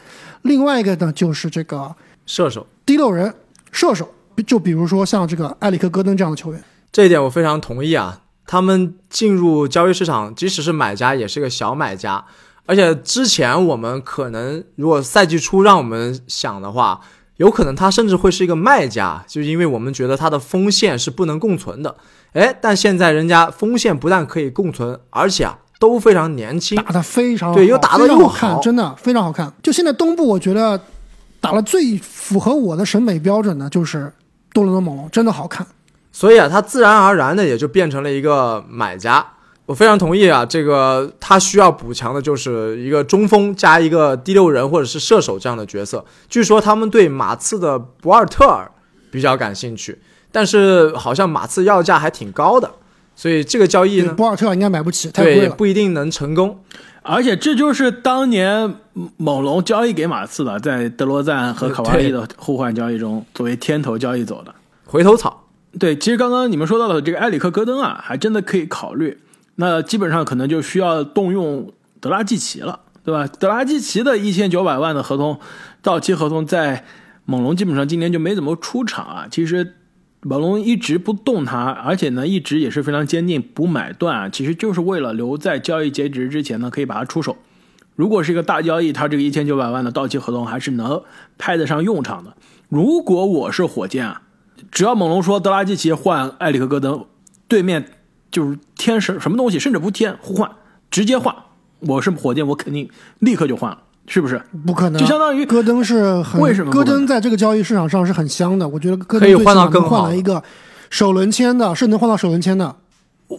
另外一个呢，就是这个射手第六人射手，就比如说像这个埃里克·戈登这样的球员。这一点我非常同意啊。他们进入交易市场，即使是买家，也是个小买家。而且之前我们可能，如果赛季初让我们想的话，有可能他甚至会是一个卖家，就是因为我们觉得他的锋线是不能共存的。哎，但现在人家锋线不但可以共存，而且啊都非常年轻，打得非常好，对又打得又好好看，真的非常好看。就现在东部，我觉得打了最符合我的审美标准的就是多伦多猛龙，真的好看。所以啊，他自然而然的也就变成了一个买家。我非常同意啊，这个他需要补强的就是一个中锋加一个第六人或者是射手这样的角色。据说他们对马刺的博尔特尔比较感兴趣，但是好像马刺要价还挺高的，所以这个交易呢，博尔特尔应该买不起，太贵对了。不一定能成功。而且这就是当年猛龙交易给马刺的，在德罗赞和卡瓦利的互换交易中，作为天头交易走的。回头草，对，其实刚刚你们说到的这个埃里克·戈登啊，还真的可以考虑。那基本上可能就需要动用德拉季奇了，对吧？德拉季奇的一千九百万的合同到期合同在猛龙基本上今年就没怎么出场啊。其实猛龙一直不动他，而且呢一直也是非常坚定不买断啊，其实就是为了留在交易截止之前呢可以把他出手。如果是一个大交易，他这个一千九百万的到期合同还是能派得上用场的。如果我是火箭啊，只要猛龙说德拉季奇换埃里克·戈登，对面就是添什什么东西，甚至不添互换，直接换。我是火箭，我肯定立刻就换了，是不是？不可能，就相当于戈登是很为什么戈登在这个交易市场上是很香的，我觉得戈登可以换到更好换来一个首轮签的，是能换到首轮签的。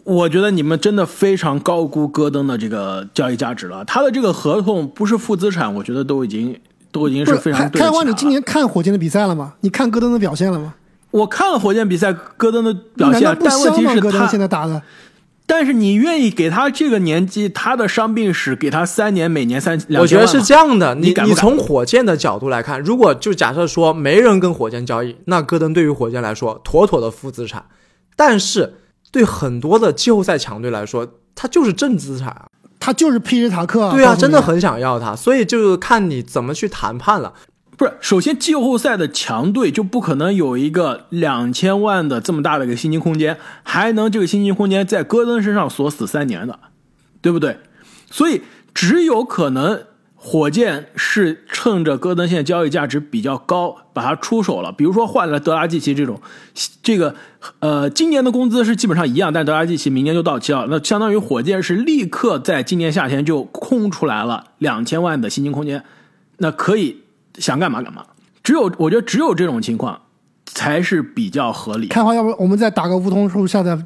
我觉得你们真的非常高估戈登的这个交易价值了。他的这个合同不是负资产，我觉得都已经都已经是，非常开开花，你今年看火箭的比赛了吗？你看戈登的表现了吗？我看了火箭比赛，戈登的表现但问？题是他现在打的，但是你愿意给他这个年纪，他的伤病史给他三年，每年三两我觉得是这样的，你你从火箭的角度来看，如果就假设说没人跟火箭交易，那戈登对于火箭来说妥妥的负资产，但是对很多的季后赛强队来说，他就是正资产啊。他就是皮尔塔克啊。对啊，真的很想要他，所以就看你怎么去谈判了。不是，首先季后赛的强队就不可能有一个两千万的这么大的一个薪金空间，还能这个薪金空间在戈登身上锁死三年的，对不对？所以只有可能火箭是趁着戈登现在交易价值比较高，把他出手了，比如说换了德拉季奇这种，这个呃今年的工资是基本上一样，但德拉季奇明年就到期了，那相当于火箭是立刻在今年夏天就空出来了两千万的薪金空间，那可以。想干嘛干嘛，只有我觉得只有这种情况才是比较合理。开花，要不我们再打个梧桐树下的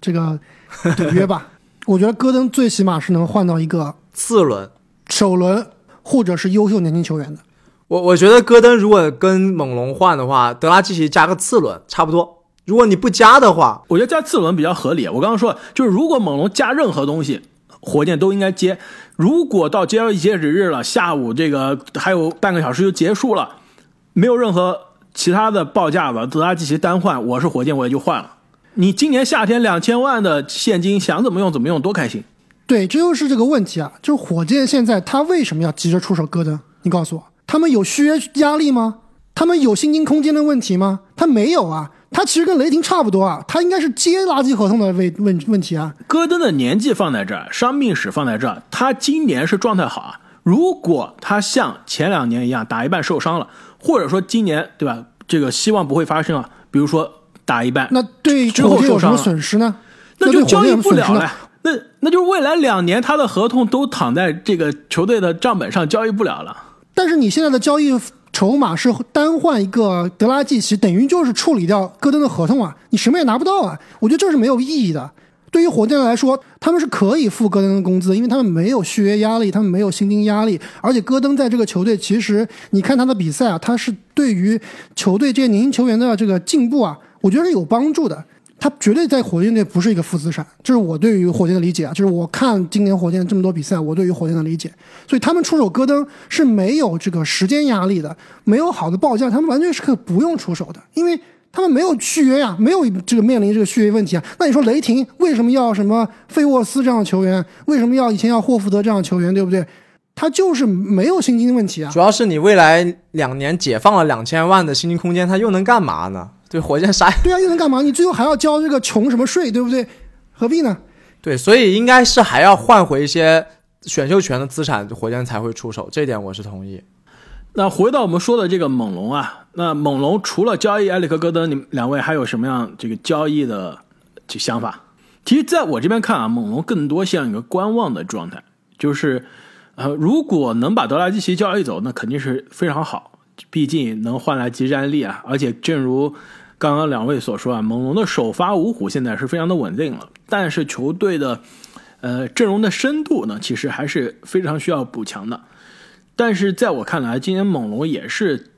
这个 赌约吧？我觉得戈登最起码是能换到一个次轮、首轮或者是优秀年轻球员的。我我觉得戈登如果跟猛龙换的话，德拉季奇加个次轮差不多。如果你不加的话，我觉得加次轮比较合理。我刚刚说就是如果猛龙加任何东西。火箭都应该接。如果到交易截止日了，下午这个还有半个小时就结束了，没有任何其他的报价了，德拉季奇单换，我是火箭我也就换了。你今年夏天两千万的现金想怎么用怎么用，多开心。对，这就是这个问题啊，就是火箭现在他为什么要急着出手戈登？你告诉我，他们有续约压力吗？他们有薪金空间的问题吗？他没有啊。他其实跟雷霆差不多啊，他应该是接垃圾合同的问问问题啊。戈登的年纪放在这儿，伤病史放在这儿，他今年是状态好啊。如果他像前两年一样打一半受伤了，或者说今年对吧，这个希望不会发生啊。比如说打一半，那对之后受伤损失呢？那就交易不了了。那那就是未来两年他的合同都躺在这个球队的账本上，交易不了了。但是你现在的交易。筹码是单换一个德拉季奇，等于就是处理掉戈登的合同啊，你什么也拿不到啊！我觉得这是没有意义的。对于火箭来说，他们是可以付戈登的工资，因为他们没有续约压力，他们没有薪金压力，而且戈登在这个球队，其实你看他的比赛啊，他是对于球队这些年轻球员的这个进步啊，我觉得是有帮助的。他绝对在火箭队不是一个负资产，这是我对于火箭的理解啊。就是我看今年火箭这么多比赛，我对于火箭的理解。所以他们出手戈登是没有这个时间压力的，没有好的报价，他们完全是可以不用出手的，因为他们没有续约呀，没有这个面临这个续约问题啊。那你说雷霆为什么要什么费沃斯这样的球员？为什么要以前要霍福德这样的球员？对不对？他就是没有薪金问题啊。主要是你未来两年解放了两千万的薪金空间，他又能干嘛呢？对火箭啥？对啊，又能干嘛？你最后还要交这个穷什么税，对不对？何必呢？对，所以应该是还要换回一些选秀权的资产，火箭才会出手。这点我是同意。那回到我们说的这个猛龙啊，那猛龙除了交易埃里克戈登，你们两位还有什么样这个交易的这想法？其实在我这边看啊，猛龙更多像一个观望的状态，就是呃，如果能把德拉季奇交易走，那肯定是非常好，毕竟能换来集战力啊，而且正如。刚刚两位所说啊，猛龙的首发五虎现在是非常的稳定了，但是球队的，呃，阵容的深度呢，其实还是非常需要补强的。但是在我看来，今年猛龙也是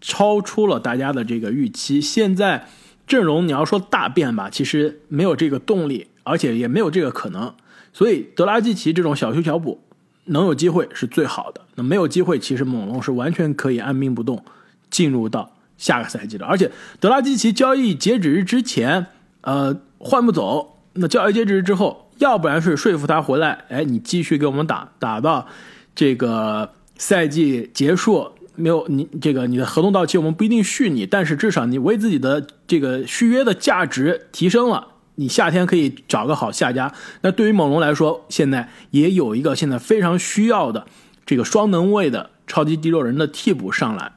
超出了大家的这个预期。现在阵容你要说大变吧，其实没有这个动力，而且也没有这个可能。所以德拉季奇这种小修小补能有机会是最好的。那没有机会，其实猛龙是完全可以按兵不动进入到。下个赛季的，而且德拉季奇交易截止日之前，呃，换不走。那交易截止日之后，要不然是说服他回来，哎，你继续给我们打，打到这个赛季结束，没有你这个你的合同到期，我们不一定续你，但是至少你为自己的这个续约的价值提升了，你夏天可以找个好下家。那对于猛龙来说，现在也有一个现在非常需要的这个双能位的超级第六人的替补上来。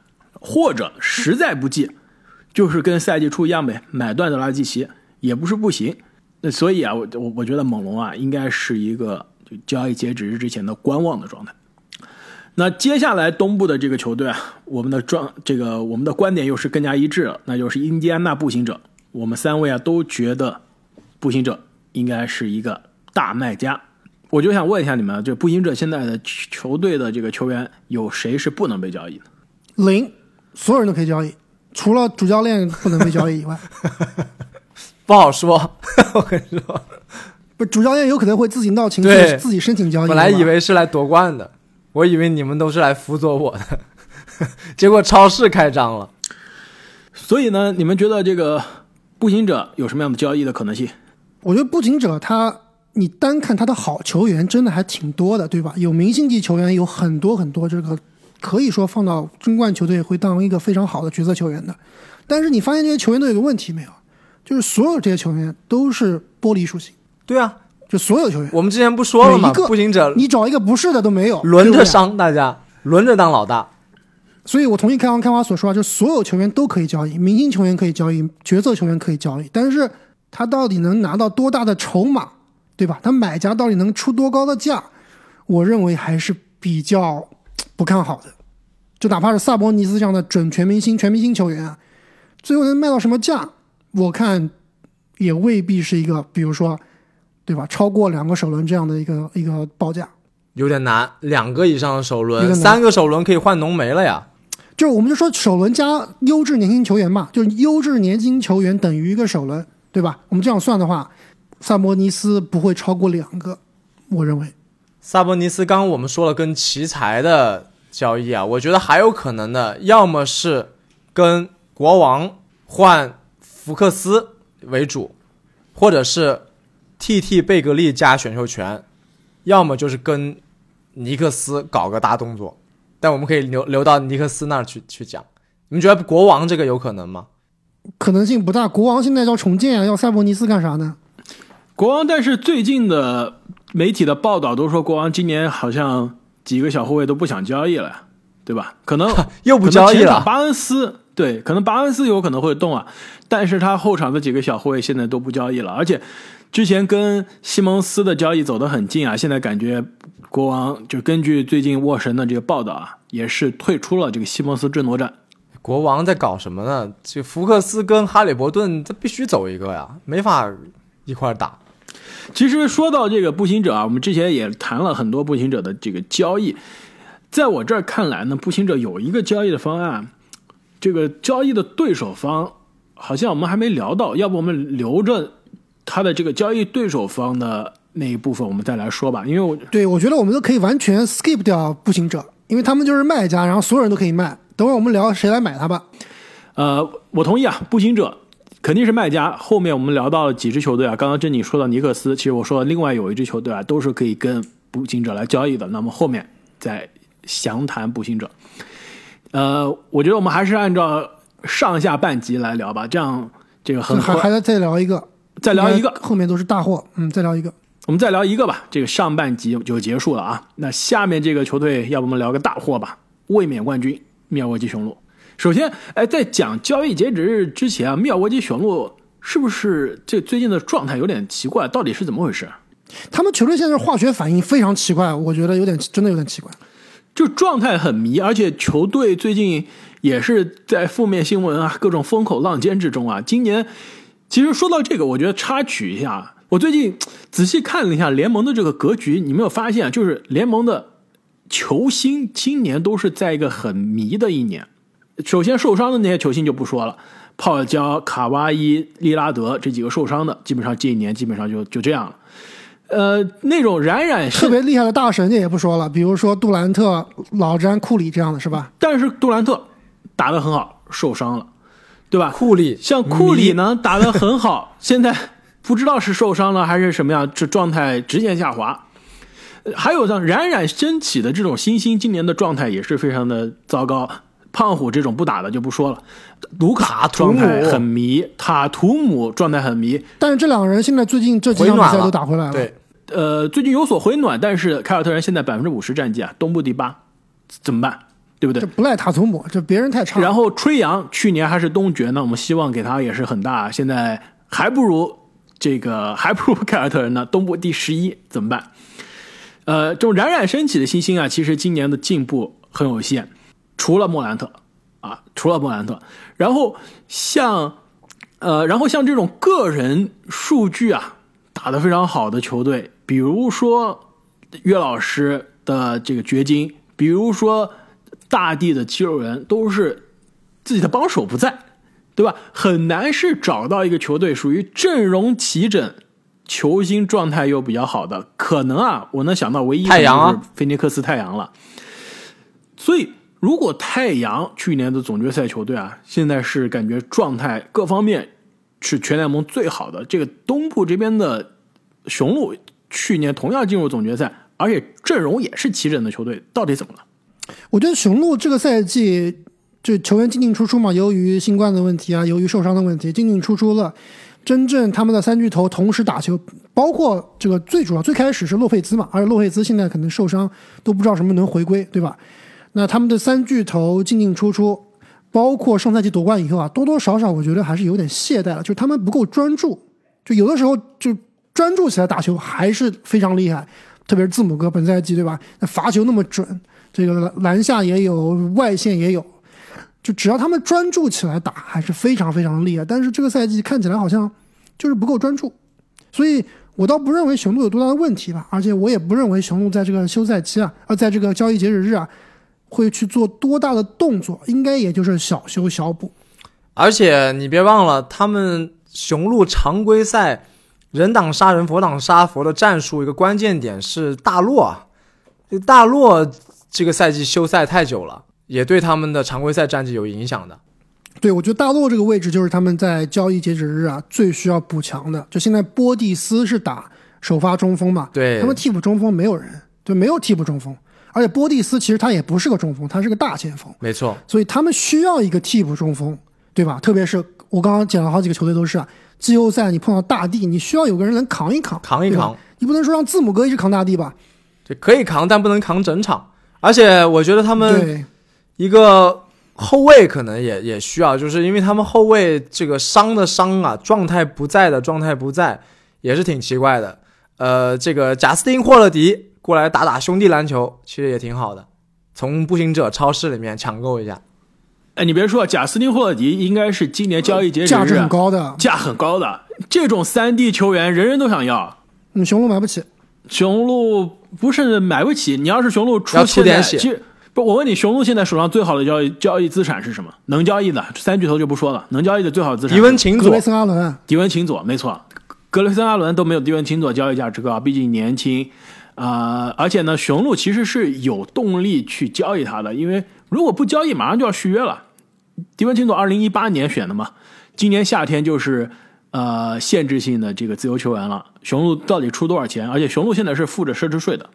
或者实在不济，就是跟赛季初一样呗，买断德拉季奇也不是不行。那所以啊，我我我觉得猛龙啊，应该是一个就交易截止日之前的观望的状态。那接下来东部的这个球队啊，我们的状这个我们的观点又是更加一致了，那就是印第安纳步行者。我们三位啊都觉得步行者应该是一个大卖家。我就想问一下你们，就步行者现在的球队的这个球员有谁是不能被交易的？零。所有人都可以交易，除了主教练不能被交易以外，不好说。我跟你说，不，主教练有可能会自己闹情绪，自己申请交易。本来以为是来夺冠的，我以为你们都是来辅佐我的，结果超市开张了。所以呢，你们觉得这个步行者有什么样的交易的可能性？我觉得步行者他，你单看他的好球员，真的还挺多的，对吧？有明星级球员有很多很多，这个可以说放到争冠球队会当一个非常好的角色球员的。但是你发现这些球员都有个问题没有？就是所有这些球员都是玻璃属性，对啊，就所有球员，我们之前不说了吗？一个步行者你找一个不是的都没有，轮着伤大家，轮着当老大。所以我同意开王开花所说啊，就所有球员都可以交易，明星球员可以交易，角色球员可以交易，但是他到底能拿到多大的筹码，对吧？他买家到底能出多高的价，我认为还是比较不看好的。就哪怕是萨博尼斯这样的准全明星、全明星球员啊，最后能卖到什么价，我看也未必是一个，比如说，对吧？超过两个首轮这样的一个一个报价。有点难，两个以上的首轮，三个首轮可以换浓眉了呀。就是我们就说首轮加优质年轻球员嘛，就是优质年轻球员等于一个首轮，对吧？我们这样算的话，萨博尼斯不会超过两个，我认为。萨博尼斯刚刚我们说了跟奇才的交易啊，我觉得还有可能的，要么是跟国王换福克斯为主，或者是 TT 贝格利加选秀权，要么就是跟尼克斯搞个大动作。但我们可以留留到尼克斯那儿去去讲。你们觉得国王这个有可能吗？可能性不大。国王现在要重建啊，要萨博尼斯干啥呢？国王，但是最近的媒体的报道都说，国王今年好像几个小后卫都不想交易了，对吧？可能又不交易了。巴恩斯对，可能巴恩斯有可能会动啊，但是他后场的几个小后卫现在都不交易了，而且之前跟西蒙斯的交易走得很近啊，现在感觉国王就根据最近沃神的这个报道啊，也是退出了这个西蒙斯争夺战。国王在搞什么呢？这福克斯跟哈利伯顿，这必须走一个呀，没法一块儿打。其实说到这个步行者啊，我们之前也谈了很多步行者的这个交易，在我这儿看来呢，步行者有一个交易的方案，这个交易的对手方好像我们还没聊到，要不我们留着他的这个交易对手方的那一部分我们再来说吧，因为我对，我觉得我们都可以完全 skip 掉步行者，因为他们就是卖家，然后所有人都可以卖。等会儿我们聊谁来买它吧。呃，我同意啊，步行者肯定是卖家。后面我们聊到了几支球队啊，刚刚珍妮说到尼克斯，其实我说了另外有一支球队啊，都是可以跟步行者来交易的。那么后面再详谈步行者。呃，我觉得我们还是按照上下半集来聊吧，这样这个很还还得再聊一个，再聊一个，后面都是大货。嗯，再聊一个，我们再聊一个吧。这个上半集就结束了啊。那下面这个球队，要不我们聊个大货吧？卫冕冠军密尔沃基雄鹿。首先，哎，在讲交易截止日之前啊，密尔沃基雄鹿是不是这最近的状态有点奇怪？到底是怎么回事？他们球队现在化学反应非常奇怪，我觉得有点真的有点奇怪。就状态很迷，而且球队最近也是在负面新闻啊、各种风口浪尖之中啊。今年其实说到这个，我觉得插曲一下，我最近仔细看了一下联盟的这个格局，你没有发现啊？就是联盟的球星今年都是在一个很迷的一年。首先受伤的那些球星就不说了，泡椒、卡哇伊、利拉德这几个受伤的，基本上这一年基本上就就这样了。呃，那种冉冉特别厉害的大神就也不说了，比如说杜兰特、老詹、库里这样的是吧？但是杜兰特打得很好，受伤了，对吧？库里像库里呢打得很好，现在不知道是受伤了还是什么样，这状态直线下滑。还有像冉冉升起的这种新星，今年的状态也是非常的糟糕。胖虎这种不打的就不说了，卢卡状态很迷，塔图姆状态很迷，但是这两个人现在最近这几场比赛都打回来了。对，呃，最近有所回暖，但是凯尔特人现在百分之五十战绩啊，东部第八，怎么办？对不对这？不赖塔图姆，这别人太差。然后吹杨去年还是东决呢，我们希望给他也是很大，现在还不如这个，还不如凯尔特人呢，东部第十一，怎么办？呃，这种冉冉升起的新星啊，其实今年的进步很有限，除了莫兰特啊，除了莫兰特，然后像呃，然后像这种个人数据啊打得非常好的球队，比如说岳老师的这个掘金，比如说大地的肌肉人，都是自己的帮手不在，对吧？很难是找到一个球队属于阵容齐整、球星状态又比较好的。可能啊，我能想到唯一太阳是菲尼克斯太阳了。所以，如果太阳去年的总决赛球队啊，现在是感觉状态各方面是全联盟最好的，这个东部这边的雄鹿去年同样进入总决赛，而且阵容也是齐整的球队，到底怎么了？我觉得雄鹿这个赛季就球员进进出出嘛，由于新冠的问题啊，由于受伤的问题，进进出出了。真正他们的三巨头同时打球，包括这个最主要最开始是洛佩兹嘛，而且洛佩兹现在可能受伤，都不知道什么能回归，对吧？那他们的三巨头进进出出，包括上赛季夺冠以后啊，多多少少我觉得还是有点懈怠了，就他们不够专注，就有的时候就专注起来打球还是非常厉害，特别是字母哥本赛季对吧？那罚球那么准，这个篮下也有，外线也有。就只要他们专注起来打，还是非常非常厉害。但是这个赛季看起来好像就是不够专注，所以我倒不认为雄鹿有多大的问题吧。而且我也不认为雄鹿在这个休赛期啊，呃，在这个交易截止日啊，会去做多大的动作，应该也就是小修小补。而且你别忘了，他们雄鹿常规赛人挡杀人，佛挡杀佛的战术，一个关键点是大洛啊，大洛这个赛季休赛太久了。也对他们的常规赛战绩有影响的。对，我觉得大洛这个位置就是他们在交易截止日啊最需要补强的。就现在波蒂斯是打首发中锋嘛，对他们替补中锋没有人，就没有替补中锋。而且波蒂斯其实他也不是个中锋，他是个大前锋，没错。所以他们需要一个替补中锋，对吧？特别是我刚刚讲了好几个球队都是啊，季后赛你碰到大帝，你需要有个人能扛一扛，扛一扛。你不能说让字母哥一直扛大帝吧？对，可以扛，但不能扛整场。而且我觉得他们对。一个后卫可能也也需要，就是因为他们后卫这个伤的伤啊，状态不在的状态不在，也是挺奇怪的。呃，这个贾斯汀霍勒迪过来打打兄弟篮球，其实也挺好的，从步行者超市里面抢购一下。哎，你别说，贾斯汀霍勒迪应该是今年交易截止价值很高的，价很高的这种三 D 球员，人人都想要。嗯，雄鹿买不起，雄鹿不是买不起，你要是雄鹿出出点血。不，我问你，雄鹿现在手上最好的交易交易资产是什么？能交易的三巨头就不说了，能交易的最好的资产。迪文琴佐、格雷森阿伦、迪文琴佐，没错，格雷森阿伦都没有迪文琴佐交易价值高，毕竟年轻啊。而且呢，雄鹿其实是有动力去交易他的，因为如果不交易，马上就要续约了。迪文琴佐二零一八年选的嘛，今年夏天就是呃限制性的这个自由球员了。雄鹿到底出多少钱？而且雄鹿现在是付着奢侈税的，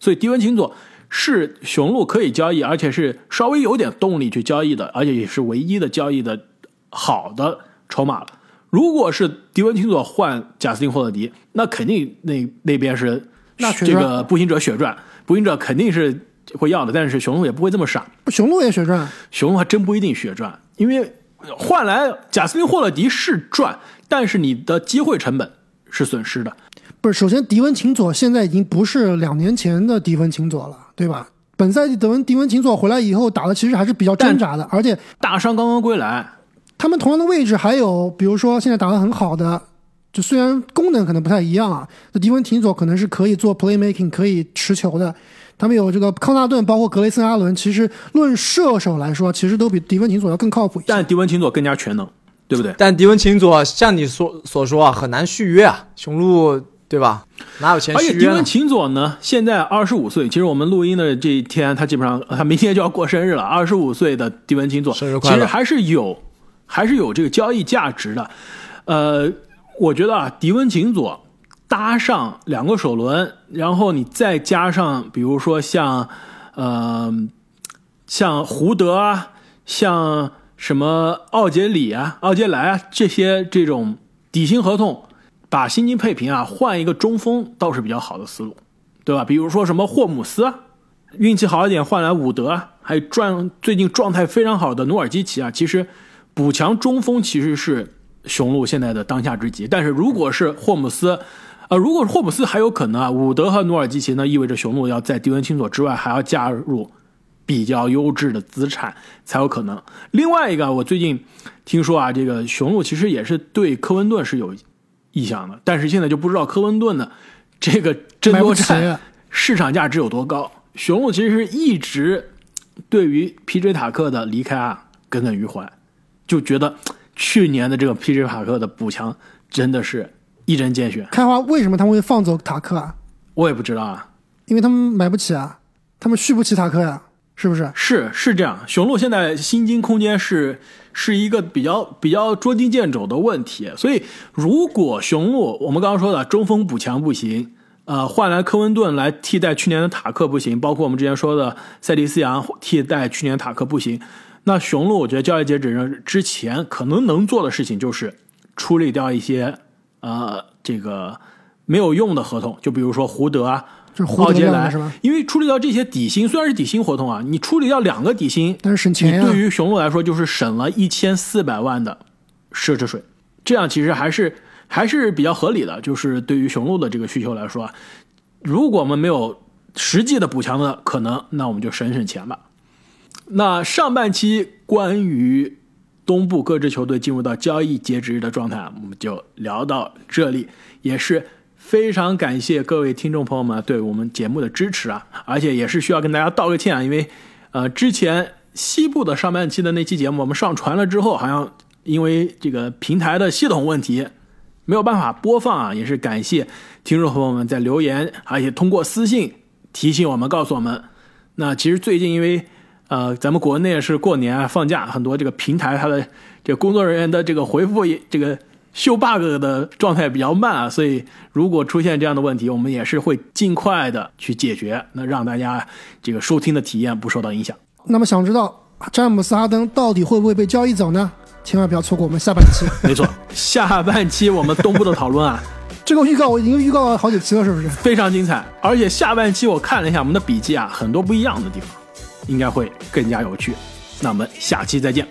所以迪文琴佐。是雄鹿可以交易，而且是稍微有点动力去交易的，而且也是唯一的交易的好的筹码了。如果是迪文·钦佐换贾斯汀·霍勒迪，那肯定那那边是这个步行者血赚，步行者肯定是会要的。但是雄鹿也不会这么傻，雄鹿也血赚，雄鹿还真不一定血赚，因为换来贾斯汀·霍勒迪是赚，但是你的机会成本是损失的。不是，首先迪文·琴佐现在已经不是两年前的迪文·琴佐了。对吧？本赛季德文迪文琴佐回来以后打的其实还是比较挣扎的，而且大伤刚刚归来。他们同样的位置还有，比如说现在打得很好的，就虽然功能可能不太一样啊，那迪文琴佐可能是可以做 playmaking，可以持球的。他们有这个康纳顿，包括格雷森阿伦，其实论射手来说，其实都比迪文琴佐要更靠谱一些。但迪文琴佐更加全能，对不对？但迪文琴佐像你所所说啊，很难续约啊，雄鹿。对吧？哪有钱？而且迪文琴佐呢，现在二十五岁。其实我们录音的这一天，他基本上他明天就要过生日了。二十五岁的迪文琴佐，生日快乐！其实还是有，还是有这个交易价值的。呃，我觉得啊，迪文琴佐搭上两个首轮，然后你再加上，比如说像呃，像胡德啊，像什么奥杰里啊、奥杰莱啊这些这种底薪合同。把薪金配平啊，换一个中锋倒是比较好的思路，对吧？比如说什么霍姆斯，运气好一点换来伍德，还有状最近状态非常好的努尔基奇啊。其实补强中锋其实是雄鹿现在的当下之急。但是如果是霍姆斯，呃，如果是霍姆斯还有可能啊，伍德和努尔基奇呢，意味着雄鹿要在迪文钦索之外还要加入比较优质的资产才有可能。另外一个，我最近听说啊，这个雄鹿其实也是对科温顿是有。意向的，但是现在就不知道科温顿的这个争夺战市场价值有多高。雄鹿其实是一直对于 P.J. 塔克的离开啊耿耿于怀，就觉得去年的这个 P.J. 塔克的补强真的是一针见血。开花为什么他们会放走塔克啊？我也不知道啊，因为他们买不起啊，他们续不起塔克呀。是不是？是是这样。雄鹿现在薪金空间是是一个比较比较捉襟见肘的问题。所以，如果雄鹿我们刚刚说的中锋补强不行，呃，换来科温顿来替代去年的塔克不行，包括我们之前说的塞迪斯扬替代去年塔克不行。那雄鹿我觉得交易截止之前可能能做的事情就是处理掉一些呃这个没有用的合同，就比如说胡德啊。就是胡奥杰莱是吧？因为处理掉这些底薪，虽然是底薪合同啊，你处理掉两个底薪，但是省你钱你、对于雄鹿来说就是省了一千四百万的奢侈税，这样其实还是还是比较合理的。就是对于雄鹿的这个需求来说啊，如果我们没有实际的补强的可能，那我们就省省钱吧。那上半期关于东部各支球队进入到交易截止日的状态，我们就聊到这里，也是非常感谢各位听众朋友们对我们节目的支持啊，而且也是需要跟大家道个歉啊，因为呃之前西部的上半期的那期节目我们上传了之后，好像因为这个平台的系统问题没有办法播放啊，也是感谢听众朋友们在留言，而且通过私信提醒我们，告诉我们。那其实最近因为呃，咱们国内是过年啊放假，很多这个平台它的这个工作人员的这个回复也这个修 bug 的状态比较慢啊，所以如果出现这样的问题，我们也是会尽快的去解决，那让大家这个收听的体验不受到影响。那么想知道詹姆斯哈登到底会不会被交易走呢？千万不要错过我们下半期。没错，下半期我们东部的讨论啊 这个预告我已经预告了好几期了，是不是？非常精彩，而且下半期我看了一下我们的笔记啊，很多不一样的地方，应该会更加有趣。那我们下期再见。